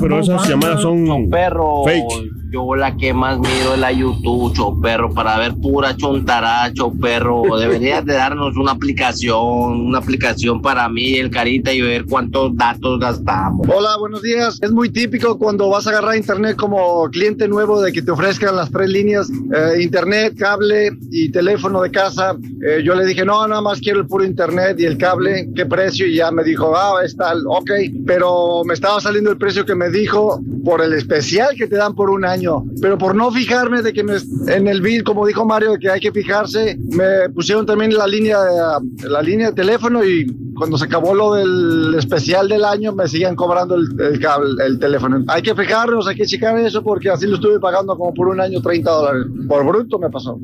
pero esas llamadas son perro. fake. Yo la que más miro es la YouTube, cho perro, para ver pura chontaracho, perro. Deberías de darnos una aplicación, una aplicación para mí, el carita, y ver cuántos datos gastamos. Hola, buenos días. Es muy típico cuando vas a agarrar internet como cliente nuevo de que te ofrezcan las tres líneas, eh, internet, cable y teléfono de casa. Eh, yo le dije, no, nada más quiero el puro internet y el cable, ¿qué precio? Y ya me dijo, ah, es tal, ok. Pero me estaba saliendo el precio que me dijo por el especial que te dan por un año. Pero por no fijarme de que me- en el bill, como dijo Mario, de que hay que fijarse, me pusieron también la línea, de, la línea de teléfono y cuando se acabó lo del especial del año me siguen cobrando el, el cable, el teléfono. Hay que fijarnos, hay que checar eso porque así lo estuve pagando como por un año 30 dólares. Por bruto me pasó.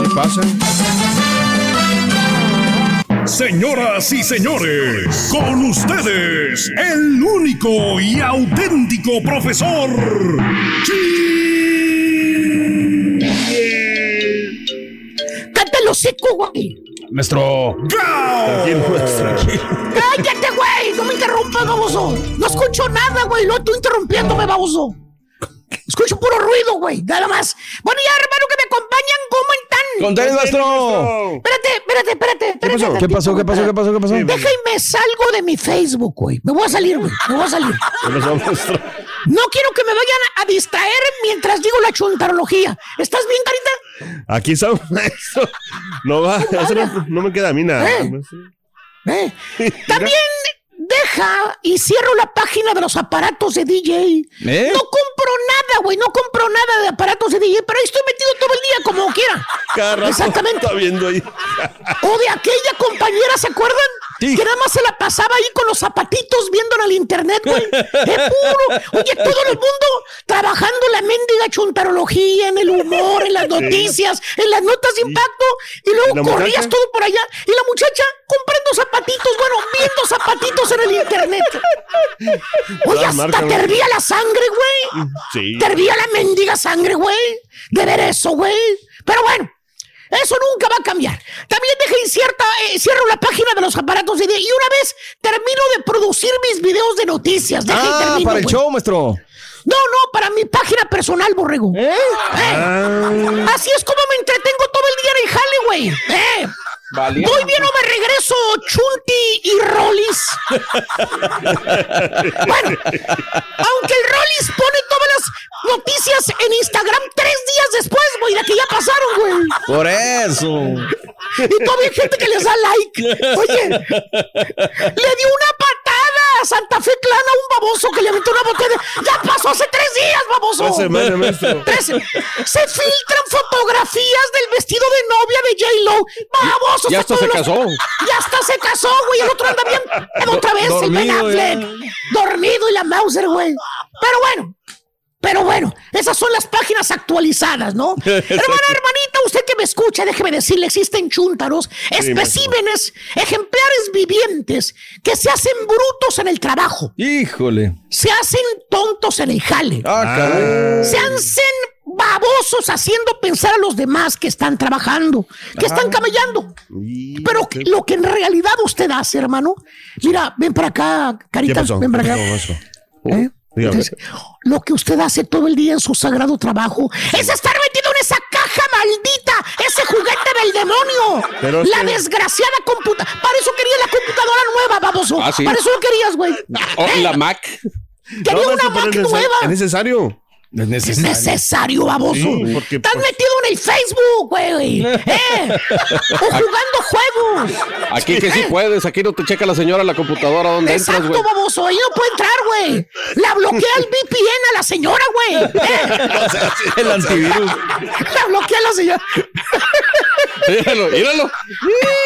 Así pasa. Señoras y señores, con ustedes, el único y auténtico profesor. ¡Cállate el hocico, güey! Maestro. Tranquilo, tranquilo. ¡Cállate, güey! ¡No me interrumpas, baboso! No escucho nada, güey. Lo tú interrumpiéndome, baboso. Escucho puro ruido, güey. Nada más. Bueno, ya, hermano, que me acompañan. ¿Cómo están? ¡Con tenis, maestro! Espérate, espérate, espérate. espérate pasó? ¿Qué pasó? ¿Qué pasó? ¿Qué pasó? ¿Qué pasó? Deja y me salgo de mi Facebook, güey. Me voy a salir, güey. Me voy a salir. No quiero que me vayan a distraer mientras digo la chuntarología. ¿Estás bien, Carita? Aquí estamos, maestro. No va, no, no me queda a mí nada. Eh. También deja y cierro la página de los aparatos de DJ. ¿Eh? No compro nada, güey. No compro nada de aparatos de DJ, pero ahí estoy metido todo el día como quiera. Cada rato Exactamente. Está viendo ahí. O de aquella compañera, ¿se acuerdan? Que nada más se la pasaba ahí con los zapatitos viendo en el internet, güey. Es puro. Oye, todo el mundo trabajando la mendiga chuntarología, en el humor, en las noticias, en las notas de impacto. Y ¿Y la luego corrías muchacha? todo por allá. Y la muchacha comprando zapatitos, bueno, viendo zapatitos en el internet. Oye, hasta te hervía la sangre, güey. Sí. Te hervía la mendiga sangre, güey. De ver eso, güey. Pero bueno. Eso nunca va a cambiar. También deja incierta, eh, cierro la página de los aparatos de día y una vez termino de producir mis videos de noticias. Deja y Ah, termino, para el show, maestro. No, no, para mi página personal, borrego. ¿Eh? Ah. Así es como me entretengo todo el día en el jale, güey. ¿Eh? Vale. Voy bien o me regreso, Chunti y Rollis. bueno, aunque el Rollis pone todas las noticias en Instagram tres días después, güey, de que ya pasaron, güey. Por eso. Y todavía hay gente que les da like. Oye, le dio una patada a Santa Fe Clan a un baboso que le aventó una botella. Ya pasó hace tres días, baboso. Maestro. Tres- Se filtran fotografías del vestido de novia de J-Lo. Baboso. Ya está hasta se casó. Ya hasta se casó, güey. El otro anda bien. Otra vez, el Ben dormido ya. Affleck. Dormido y la Mauser, güey. Pero bueno. Pero bueno, esas son las páginas actualizadas, ¿no? Hermana, hermanita, usted que me escucha, déjeme decirle, existen chúntaros, especímenes, ejemplares vivientes que se hacen brutos en el trabajo, Híjole. se hacen tontos en el jale, Ah, caray. se hacen babosos haciendo pensar a los demás que están trabajando, que están camellando. Pero lo que en realidad usted hace, hermano, mira, ven para acá, ¿Qué carita, ven para ¿Qué acá. ¿Eh? Entonces, lo que usted hace todo el día en su sagrado trabajo es estar metido en esa caja maldita, ese juguete del demonio. Pero la que- desgraciada computadora. Para eso quería la computadora nueva, baboso. Ah, sí. Para eso lo querías, güey. Oh, la Mac. Quería No, una Mac nueva. Es necesario. Es Es necesario. necesario, baboso. Sí, porque, Estás pues- metido en el Facebook, güey. ¿Eh? o jugando juegos. Aquí que sí puedes, aquí no te checa la señora la computadora donde entras, Exacto, güey. baboso. Ahí no puede entrar, güey. La bloquea el VPN a la señora, güey. ¿Eh? El antivirus. La bloquea la señora. Míralo, míralo.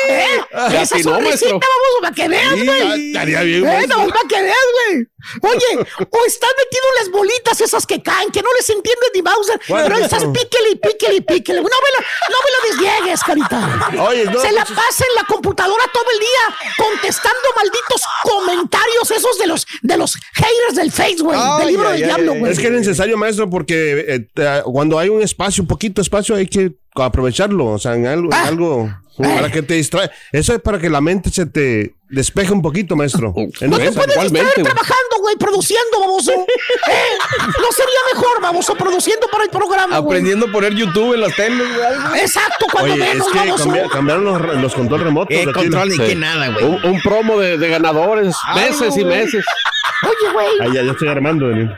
¿Eh? Esa sonrisita, vamos, para que veas, güey. estaría bien, Eh, maestro. no, para que veas, güey. Oye, o estás metido en las bolitas esas que caen, que no les entiende ni Bowser, ¿Cuál, pero ahí estás píquele y píquele y píquele. No me lo, no me lo desniegues, carita. Oye, no, Se la pues- pasa en la computadora todo el día contestando malditos comentarios esos de los, de los haters del Facebook, güey. Ay, Del libro del diablo, güey. Es que es necesario, maestro, porque eh, te- cuando hay un espacio, un poquito espacio, hay que aprovecharlo, o sea, en algo, en Ah. algo para que te distrae. Eso es para que la mente se te despeje un poquito, maestro. Es No te puedes güey. trabajando, güey, produciendo, baboso. ¿Eh? No sería mejor, baboso, produciendo para el programa, güey. Aprendiendo a poner YouTube en las teles, güey. Exacto, cuando Oye, es menos, que baboso. cambia- cambiaron los, los control remotos. Eh, control ni Sí. que nada, güey. Un, un promo de, de ganadores, meses y güey. meses. Oye, güey. Ahí ya, ya estoy armando. Daniel.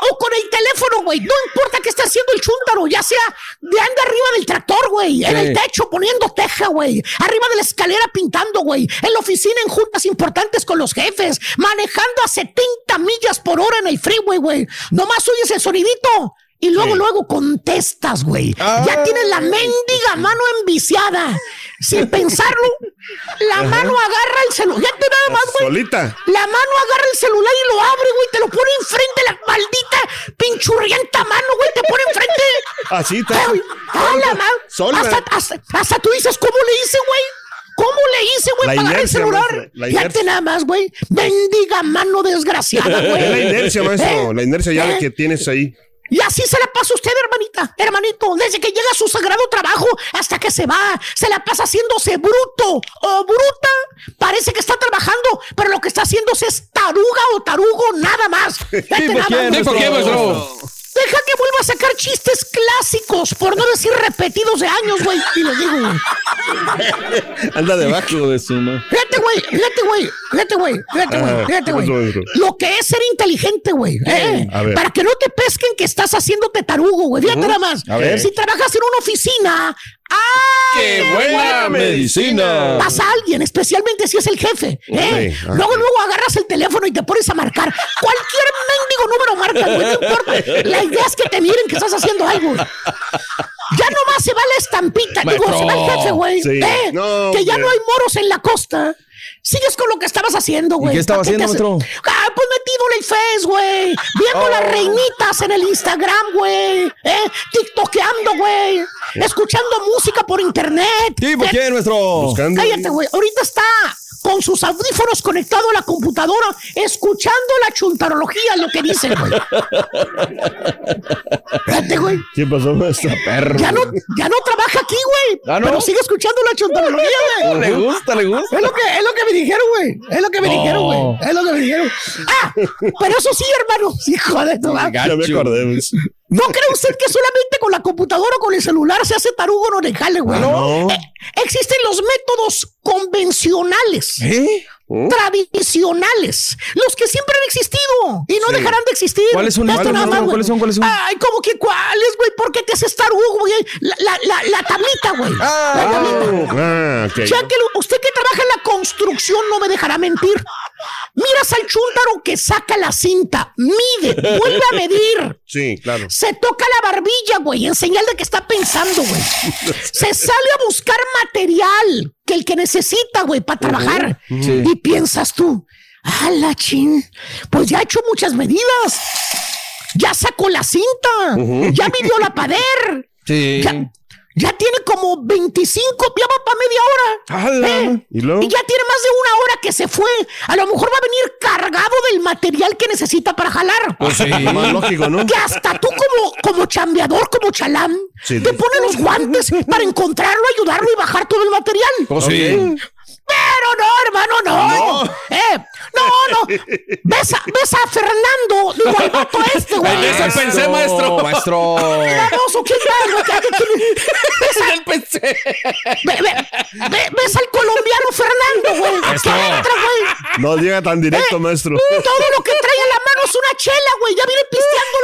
O con el teléfono, güey. No importa qué esté haciendo el chúntaro, ya sea de anda arriba del tractor, güey. En el techo poniendo teja, güey. Arriba de la escalera pintando, güey. En la oficina en juntas importantes con los jefes. Manejando a 70 millas por hora en el freeway, güey. Nomás oyes el sonidito. Y luego, luego contestas, güey. Ah. Ya tienes la mendiga mano enviciada. Sin pensarlo, la mano agarra el celular. Ya te nada más, güey. Solita. La mano agarra el celular y lo abre, güey. Te lo pone enfrente, la maldita pinchurrienta mano, güey. Te pone enfrente. Así está. Ah, la mano. Hasta, hasta, hasta tú dices, ¿cómo le hice, güey? ¿Cómo le hice, güey, para agarrar el celular? Fíjate nada más, güey. Bendiga mano desgraciada, güey. Es la inercia, maestro. ¿Eh? La inercia ya ¿Eh? que tienes ahí. Y así se la pasa usted, hermanita, hermanito, desde que llega a su sagrado trabajo hasta que se va, se la pasa haciéndose bruto o bruta. Parece que está trabajando, pero lo que está haciéndose es taruga o tarugo, nada más. Fíjate ¿Tipo nada más. Deja que vuelva a sacar chistes clásicos, por no decir repetidos de años, güey. Y les digo, güey. Anda debajo. De su madre. Fíjate, güey, fíjate, güey, fíjate, güey, fíjate, güey, Ah, fíjate, ¿qué güey. Lo que es ser inteligente, güey. ¿eh? Para que no te pesquen que estás haciéndote tarugo, güey. Fíjate nada más. A ver. Si trabajas en una oficina, ¡ah! ¡Qué buena medicina! Pasa a alguien, especialmente si es el jefe. ¿eh? Sí. Luego, luego agarras el teléfono y te pones a marcar. Cualquier mendigo número marca, güey. No importa. La idea es que te miren que estás haciendo algo. Ya nomás se va la estampita. Digo, se va el jefe, güey. Sí. ¿eh? No, que ya hombre. no hay moros en la costa. Sigues con lo que estabas haciendo, güey. qué estaba ¿Para te haciendo, maestro? Ah, pues metido en el Face, güey. Viendo Oh. las reinitas en el Instagram, güey. ¿Eh? TikTokeando, güey. Escuchando música por internet. ¿Tipo ¿Eh? quién, nuestro? Buscando. Cállate, güey. Ahorita está con sus audífonos conectados a la computadora, escuchando la chuntarología, lo que dicen, güey. Fíjate, güey. ¿Qué pasó, maestro? Perro. Ya no, ya no trabaja aquí, güey. ¿Ah, no? Pero sigue escuchando la chuntarología, güey. Le gusta, le gusta. Es lo que, es lo que me dijeron, güey. Es lo que me dijeron, güey. Es lo que me dijeron. Ah, pero eso sí, hermano. Hijo de tu madre. Ya me acordé. ¿No cree usted que solamente con la computadora o con el celular se hace tarugo no le jale, güey? No. Eh, existen los métodos convencionales. ¿Eh? Tradicionales, los que siempre han existido y no Sí. dejarán de existir. ¿Cuáles son, cuáles nada más, güey. cuáles son, cuáles son? Ay, ¿cómo que cuáles, güey? ¿Por qué te haces tarugo, güey? La, la, la, la tablita, güey. la tablita. Ah, ok. Ya que lo- usted que trabaja en la construcción no me dejará mentir. Miras al que saca la cinta, mide, vuelve a medir. Sí, claro. Se toca la barbilla, güey, en señal de que está pensando, güey. Se sale a buscar material que el que necesita, güey, para trabajar. Sí. Y piensas tú, ah, la chin, pues ya ha hecho muchas medidas. Ya sacó la cinta, ya midió la pader. Sí. Ya, ya tiene como 25, ya va para media hora. ¿Eh? ¿Y luego? Y ya tiene más de una hora que se fue. A lo mejor va a venir cargado del material que necesita para jalar. Pues sí. Más lógico, ¿no? Que hasta tú como, como chambeador, como chalán, Sí, te sí. pones los guantes para encontrarlo, ayudarlo y bajar todo el material. Pues sí. Pero no, hermano, no. Eh, no, no. Ves a, ves a Fernando, digo, al vato este, güey. En esa pensé, maestro. Maestro. Vamos, ¿o quién más, güey? ¿Qué- qué- qué- Ves a- pensé. Ve- ve- ve- ves al colombiano Fernando, güey. Que entra, güey. No llega tan directo, maestro. Todo lo que trae en la mano es una chela, güey. Ya viene pisteando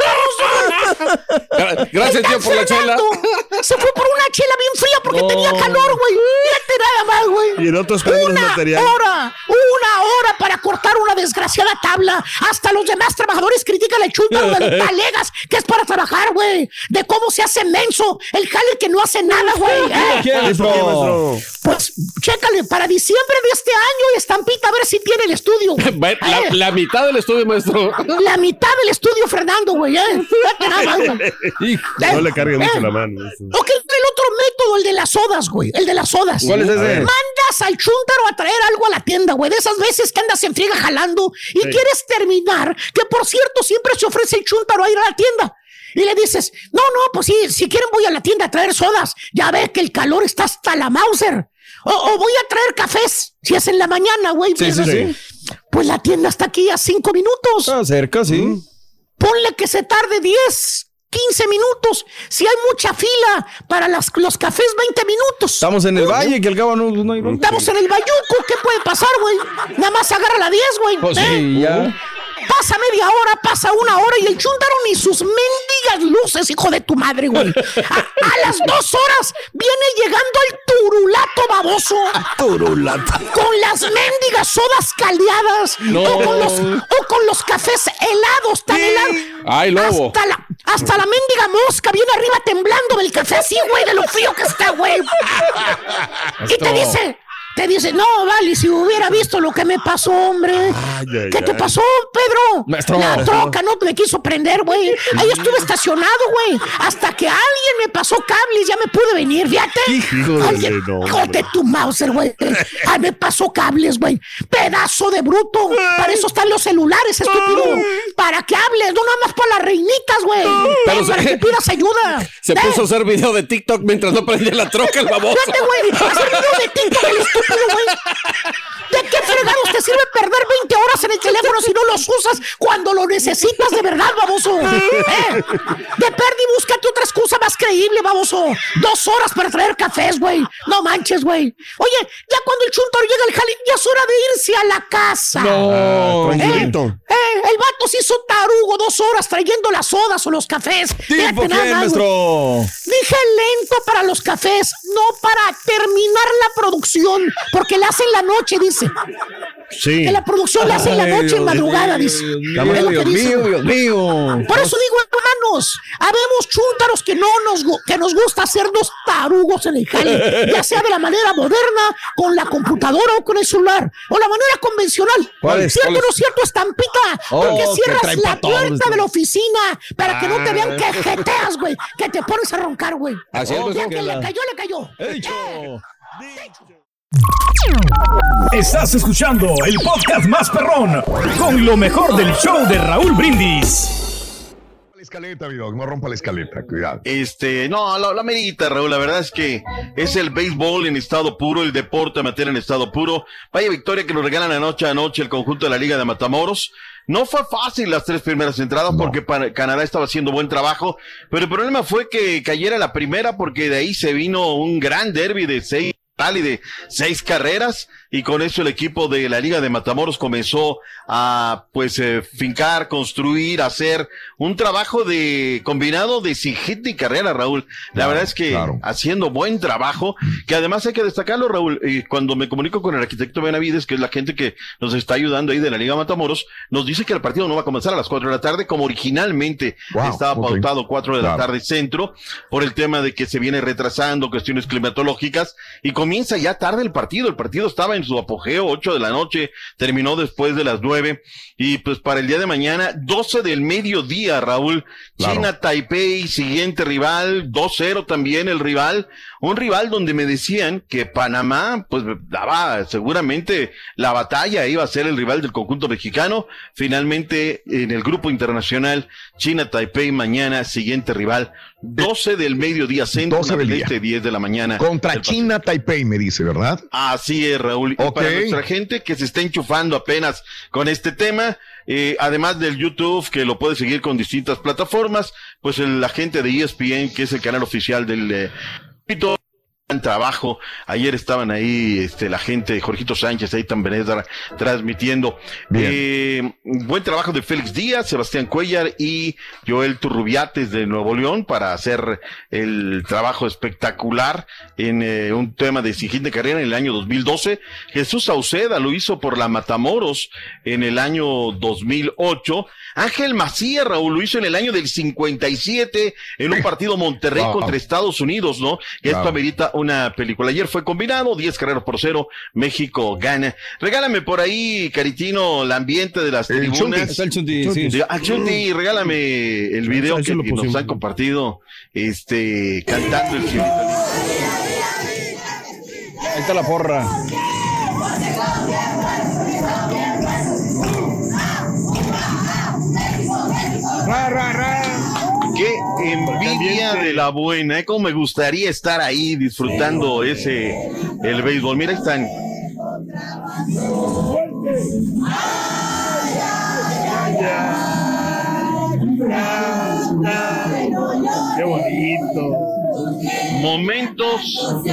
Gra- Gracias, tío, por la chela. Se fue por una chela bien fría porque No. tenía calor, güey. Fíjate nada más, güey. Y en otros Una hora, una hora para cortar una desgraciada tabla. Hasta los demás trabajadores critican el chúntaro de los talegas, que es para trabajar, güey. De cómo se hace menso el jale que no hace nada, güey. ¿eh? Pues, chécale, para diciembre de este año, estampita, a ver si tiene el estudio. La, Eh, la mitad del estudio, maestro. la mitad del estudio, Fernando, güey, ¿eh? Hijo. No le cargue mucho Eh. la mano. maestro. Ok, el otro método, el de las sodas, güey. El de las sodas. ¿Cuál es ese? Mandas al chúntaro a traer algo a la tienda, güey. De esas veces que andas en friega jalando y Sí. quieres terminar, que por cierto siempre se ofrece el chúntaro a ir a la tienda. Y le dices, no, no, pues sí, si quieren voy a la tienda a traer sodas. Ya ve que el calor está hasta la Mauser. O, o voy a traer cafés, si es en la mañana, güey. Sí, sí, sí. Pues la tienda está aquí a cinco minutos. Está cerca, sí. Ponle que se tarde 10, 15 minutos. Si hay mucha fila para las- los cafés, 20 minutos. Estamos en el valle, que al cabo no, no hay. Estamos en el Bayuco. ¿Qué puede pasar, güey? Nada más agarra la 10, güey. Pues ¿eh? sí, ya. Pasa media hora, pasa una hora y el chúntaro ni sus mendigas luces, hijo de tu madre, güey. A, a las dos horas viene llegando el turulato baboso. Turulata. Con las mendigas sodas caldeadas. No. O, con los, o con los cafés helados, tan helados. Ay, lobo. Hasta la, hasta la mendiga mosca viene arriba temblando del café así, güey, de lo frío que está, güey. Y te dice, te dice, no, vale, si hubiera visto lo que me pasó, hombre. Ay, ay, ¿Qué te ay. pasó, Pedro? Maestro. La troca no me quiso prender, güey. Ahí estuve estacionado, güey. Hasta que alguien me pasó cables, ya me pude venir, fíjate. Hijo de Alguien- no, hijo de tu Mauser, güey. Ay, me pasó cables, güey. Pedazo de bruto. Para eso están los celulares, estúpido. Para que hables, no nada más para las reinitas, güey. Pero para se- que pidas ayuda. Se Eh, puso a hacer video de TikTok mientras no prendía la troca el baboso. Fíjate, güey, hacer video de TikTok el estúpido, güey. ¿De qué fregados te sirve perder 20 horas en el teléfono si no los usas cuando lo necesitas de verdad, baboso? ¿Eh? De perdi, búscate otra excusa más creíble, baboso. Dos horas para traer cafés, güey. No manches, güey. Oye, ya cuando el chuntaro llega al jale, ya es hora de irse a la casa. No. Tranquilito. Eh, el vato se hizo tarugo dos horas trayendo las sodas o los cafés. ¿Tipo Fíjate nada maestro? Dije lento para los cafés, no para terminar la producción, porque la hace en la noche, dice. Sí. Que la producción la hace en la noche, en madrugada, dice. Dios Dios mío. Dios mío. Por eso digo, hermanos, habemos chúntaros que no nos, que nos gusta hacernos tarugos en el jale, ya sea de la manera moderna, con la computadora o con el celular, o la manera convencional. ¿Cuál es? ¿Cierto o ¿Cuál no es? cierto, estampita? Oh, Porque que cierras la puerta de la oficina para que no te vean que Ah. jeteas, güey, que te pones a roncar, güey. Así es, Ya maestro. que le cayó, le cayó. Hecho. Estás escuchando el podcast más perrón con lo mejor del show de Raúl Brindis. La escaleta, mi dog, no rompa la escaleta, cuidado. Este, no, la, la merita, Raúl. La verdad es que es el béisbol en estado puro, el deporte amateur en estado puro. Vaya victoria que nos regalan anoche a noche el conjunto de la Liga de Matamoros. No fue fácil las tres primeras entradas porque para- Canadá estaba haciendo buen trabajo, pero el problema fue que cayera la primera porque de ahí se vino un gran derby de seis y de seis carreras y con eso el equipo de la Liga de Matamoros comenzó a pues eh, fincar, construir, hacer un trabajo de combinado de sin hit y carrera, Raúl. La verdad es que haciendo buen trabajo, que además hay que destacarlo, Raúl, y cuando me comunico con el arquitecto Benavides, que es la gente que nos está ayudando ahí de la Liga Matamoros, nos dice que el partido no va a comenzar a las cuatro de la tarde como originalmente estaba pautado cuatro de la tarde centro, por el tema de que se viene retrasando cuestiones climatológicas y comienza ya tarde el partido. El partido estaba en su apogeo, ocho de la noche, terminó después de las nueve. Y pues para el día de mañana, 12 del mediodía, Raúl, China Taipei, siguiente rival, 2-0 también el rival, un rival donde me decían que Panamá, pues daba seguramente la batalla, iba a ser el rival del conjunto mexicano, finalmente en el grupo internacional, China Taipei mañana, siguiente rival, 12 del mediodía centro, 12 del día. 10 de la mañana. Contra China Taipei, me dice, ¿verdad? Así es, Raúl. Y para nuestra gente que se está enchufando apenas con este tema, eh, además del YouTube, que lo puede seguir con distintas plataformas, pues el, la gente de ESPN, que es el canal oficial del eh, trabajo. Ayer estaban ahí este, la gente, Jorgito Sánchez, ahí también transmitiendo. Eh, buen trabajo de Félix Díaz, Sebastián Cuellar y Joel Turrubiates de Nuevo León para hacer el trabajo espectacular en eh, un tema de de Carrera en el año 2012. Jesús Sauceda lo hizo por la Matamoros en el año 2008. Ángel Macías, Raúl, lo hizo en el año del 57 en un partido Monterrey contra Estados Unidos, ¿no? Esto amerita una película. Ayer fue combinado, 10 carreras por cero, México gana. Regálame por ahí, Caritino, el ambiente de las tribunas. El Chunti, sí. Ah, Chunti, regálame el video que, nos han compartido, este, cantando el Ahí está la porra. Ra, ra, ra. Qué envidia de la buena, ¿eh? Cómo me gustaría estar ahí disfrutando ese, el béisbol. Mira, están. Qué bonito. Momentos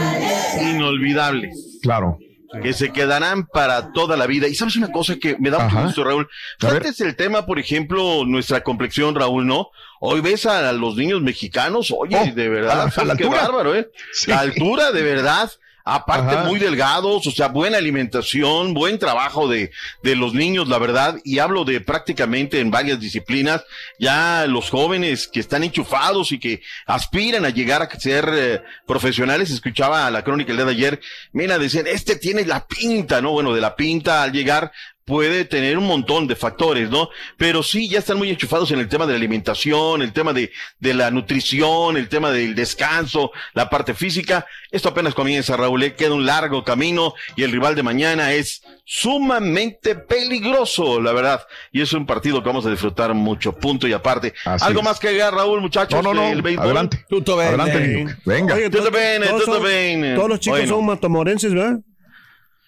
inolvidables. Claro que se quedarán para toda la vida. Y sabes una cosa que me da mucho gusto, Raúl. Antes el tema, por ejemplo, nuestra complexión, Raúl, ¿no? Hoy ves a los niños mexicanos, oye, Oh, de verdad, a la qué altura. bárbaro, ¿eh? Sí. La altura, de verdad. Aparte, Ajá. muy delgados, o sea, buena alimentación, buen trabajo de, de los niños, la verdad, y hablo de prácticamente en varias disciplinas, ya los jóvenes que están enchufados y que aspiran a llegar a ser eh, profesionales, escuchaba la crónica el día de ayer, mira, decían, este tiene la pinta, ¿no? Bueno, de la pinta al llegar, puede tener un montón de factores, ¿no? Pero sí, ya están muy enchufados en el tema de la alimentación, el tema de, de la nutrición, el tema del descanso, la parte física. Esto apenas comienza, Raúl, ¿eh? queda un largo camino y el rival de mañana es sumamente peligroso, la verdad. Y es un partido que vamos a disfrutar mucho, punto y aparte. Así ¿Algo es. más que agregar, Raúl, muchachos? No, no, no. Adelante. Tutto bene. Adelante. Venga. Oye, Tutto todos- bene, todos son- bene. Todos los chicos Bueno. son matamorenses, ¿verdad?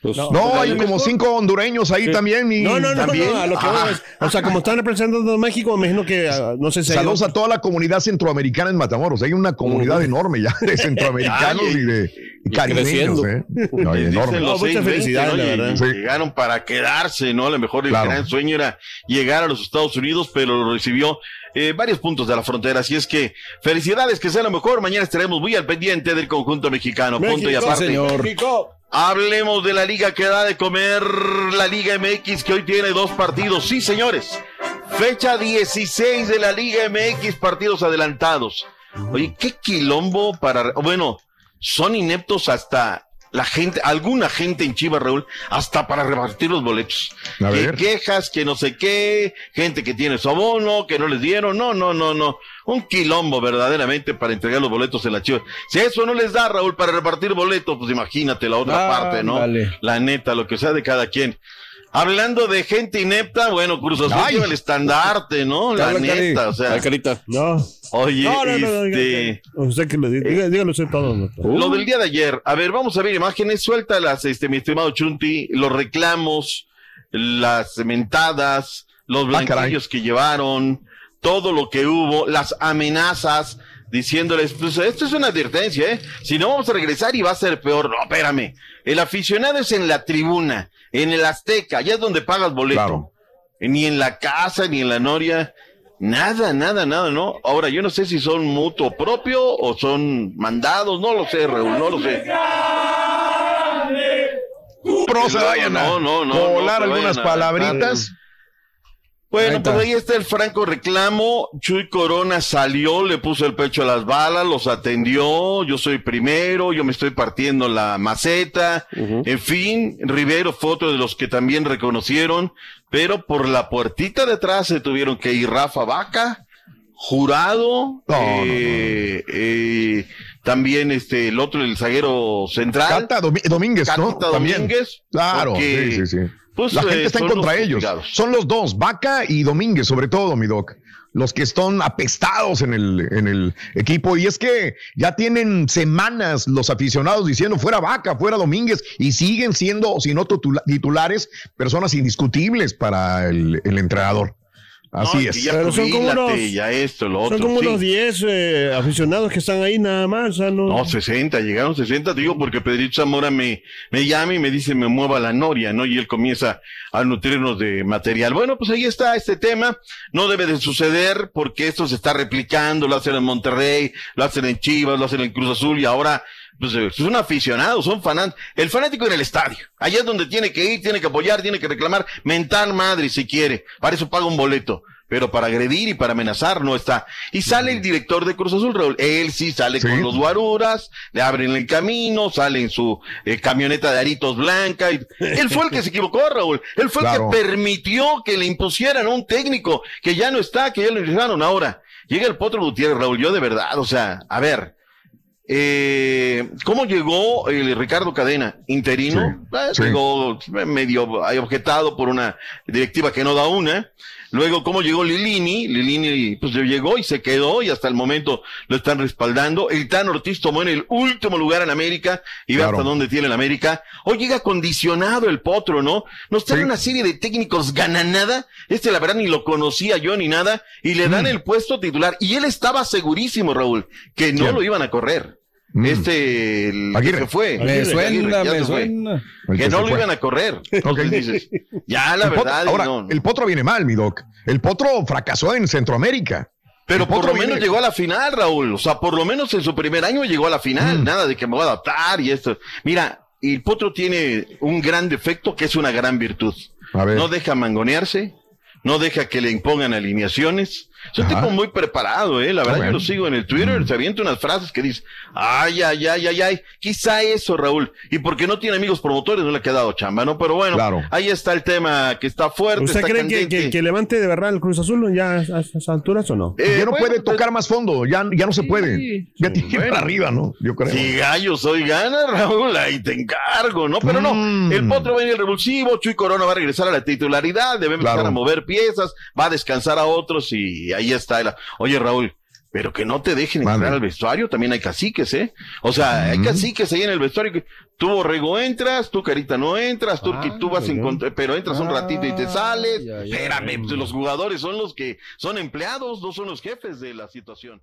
No, hay como cinco hondureños ahí también. Y No, no, no, también. no, a lo que voy es- o sea, como están representando a México, me imagino que, ah, no sé si hay- Saludos a toda la comunidad centroamericana en Matamoros. Hay una comunidad enorme ya de centroamericanos Ay, y de caribeños. creciendo. ¿eh? No, Les enorme. dicen los No, muchas 620, felicidades, la Y- verdad. y Sí. Llegaron para quedarse, ¿no? A lo mejor el Claro. gran sueño era llegar a los Estados Unidos, pero lo recibió eh, varios puntos de la frontera. Así es que felicidades, que sea lo mejor. Mañana estaremos muy al pendiente del conjunto mexicano. punto y aparte. señor. Hablemos de la liga que da de comer la Liga MX que hoy tiene dos partidos. Sí, señores. Fecha 16 de la Liga MX, partidos adelantados. Oye, qué quilombo para... Bueno, son ineptos hasta la gente, alguna gente en Chivas, Raúl, hasta para repartir los boletos. A Que ver. quejas, que no sé qué, gente que tiene su abono, que no les dieron, no, no, no, no. Un quilombo verdaderamente para entregar los boletos en la Chivas. Si eso no les da, Raúl, para repartir boletos, pues imagínate la otra Ah, parte, ¿no? La neta, lo que sea de cada quien. Hablando de gente inepta, bueno, Cruz Azul Ay. lleva el estandarte, ¿no? La Cari. neta, o sea. Carita. No. Oye, No, no, no, no, este. Usted que lo dígalo usted todo. doctor. Lo del día de ayer. A ver, vamos a ver imágenes. Suéltalas, este, mi estimado Chunti. Los reclamos, las mentadas, los Ah, blanquillos que llevaron, todo lo que hubo, las amenazas diciéndoles, pues esto es una advertencia, ¿eh? Si no vamos a regresar y va a ser peor. No, espérame. El aficionado es en la tribuna, en el Azteca, allá es donde pagas boleto. Ni en la casa, ni en la noria. Nada, nada, nada, ¿no? Ahora, yo no sé si son mutuo propio o son mandados, no lo sé, Raúl, no lo sé. Pro se vayan a No, no, no, no se algunas palabritas. Bueno, Ahí pues ahí está el franco reclamo. Chuy Corona salió, le puso el pecho a las balas, los atendió. Yo soy primero, yo me estoy partiendo la maceta. En fin, Rivero fue otro de los que también reconocieron, pero por la puertita de atrás se tuvieron que ir Rafa Vaca, Jurado, eh, eh, también este el otro, el zaguero central. Cata Domínguez, ¿no? Cata También. Domínguez. Claro, porque, sí, sí, sí. Pues, la gente eh, está en contra de ellos. Son los dos, Vaca y Domínguez, sobre todo, mi doc. Los que están apestados en el, en el equipo. Y es que ya tienen semanas los aficionados diciendo fuera Vaca, fuera Domínguez, y siguen siendo, si no titula- titulares, personas indiscutibles para el, el entrenador. Así No, es. ya Pero son como unos- ya esto, lo Son otro. como sí. unos 10 eh, aficionados que están ahí nada más. o sea, no... No, 60, llegaron 60, te digo, porque Pedrito Zamora me, me llama y me dice, me mueva la noria, ¿no? Y él comienza a nutrirnos de material. Bueno, pues ahí está este tema. No debe de suceder porque esto se está replicando, lo hacen en Monterrey, lo hacen en Chivas, lo hacen en Cruz Azul y ahora, pues eh, son aficionados, son fanáticos. El fanático en el estadio. Allá es donde tiene que ir, tiene que apoyar, tiene que reclamar, mentar madre si quiere. Para eso paga un boleto. Pero para agredir y para amenazar no está. Y sale el director de Cruz Azul, Raúl. Él sí sale con los guaruras, le abren el camino, sale en su eh, camioneta de aritos blanca. y- Él fue el que se equivocó, Raúl. Él fue Claro. el que permitió que le impusieran a un técnico que ya no está, que ya lo ingresaron ahora. Llega el Potro Gutiérrez, Raúl. Yo de verdad, o sea, a ver. Eh, ¿Cómo llegó el Ricardo Cadena? Interino. Eh, sí. Llegó medio ahí objetado por una directiva que no da una. Luego, ¿cómo llegó Lilini? Lilini, pues llegó y se quedó y hasta el momento lo están respaldando. El Tan Ortiz tomó en el último lugar en América y ve Claro. hasta dónde tiene el América. Hoy llega condicionado el potro, ¿no? Nos trae una serie de técnicos gananada. Este, la verdad, ni lo conocía yo ni nada. Y le Mm. dan el puesto titular. Y él estaba segurísimo, Raúl, que no lo iban a correr. Mm. Este, el que Aguirre. fue. Me Aguirre, suena, me fue. suena. Que que no lo fue. iban a correr. Ok. Entonces dices, ya la El Potro- verdad, ahora, no. el Potro viene mal, mi doc. El Potro fracasó en Centroamérica. Pero El por Potro lo menos viene- llegó a la final, Raúl. O sea, por lo menos en su primer año llegó a la final. Mm. Nada de que me voy a adaptar y esto. Mira, el Potro tiene un gran defecto que es una gran virtud. A ver. No deja mangonearse, no deja que le impongan alineaciones. Es un Ajá. tipo muy preparado, ¿eh? La verdad, bueno. Mm. yo lo sigo en el Twitter, se avienta unas frases que dice, ay, ay, ay, ay, ay. Quizá eso, Raúl. Y porque no tiene amigos promotores, no le ha quedado chamba, ¿no? Pero bueno, Claro. ahí está el tema que está fuerte, ¿Usted está cree que, que- que levante de verdad el Cruz Azul ya a, a esas alturas o no? Eh, ya no bueno, puede pues- tocar más fondo, ya, ya no se puede. Ya tiene que ir Bueno. para arriba, ¿no? Yo creo. Si gallos hoy gana, Raúl, ahí te encargo, ¿no? Pero Mm. no, el Potro va a el revulsivo, Chuy Corona va a regresar a la titularidad, debe empezar Claro. a mover piezas, va a descansar a otros y ahí está. el- Oye, Raúl, pero que no te dejen entrar al vestuario, también hay caciques, ¿eh? O sea, hay caciques ahí en el vestuario que tú, Borrego, entras, tú, Carita, no entras, tú, Ah, tú vas a ya, ya. encontrar, pero entras un ratito y te sales. ya, ya. Espérame, pues, los jugadores son los que son empleados, no son los jefes de la situación.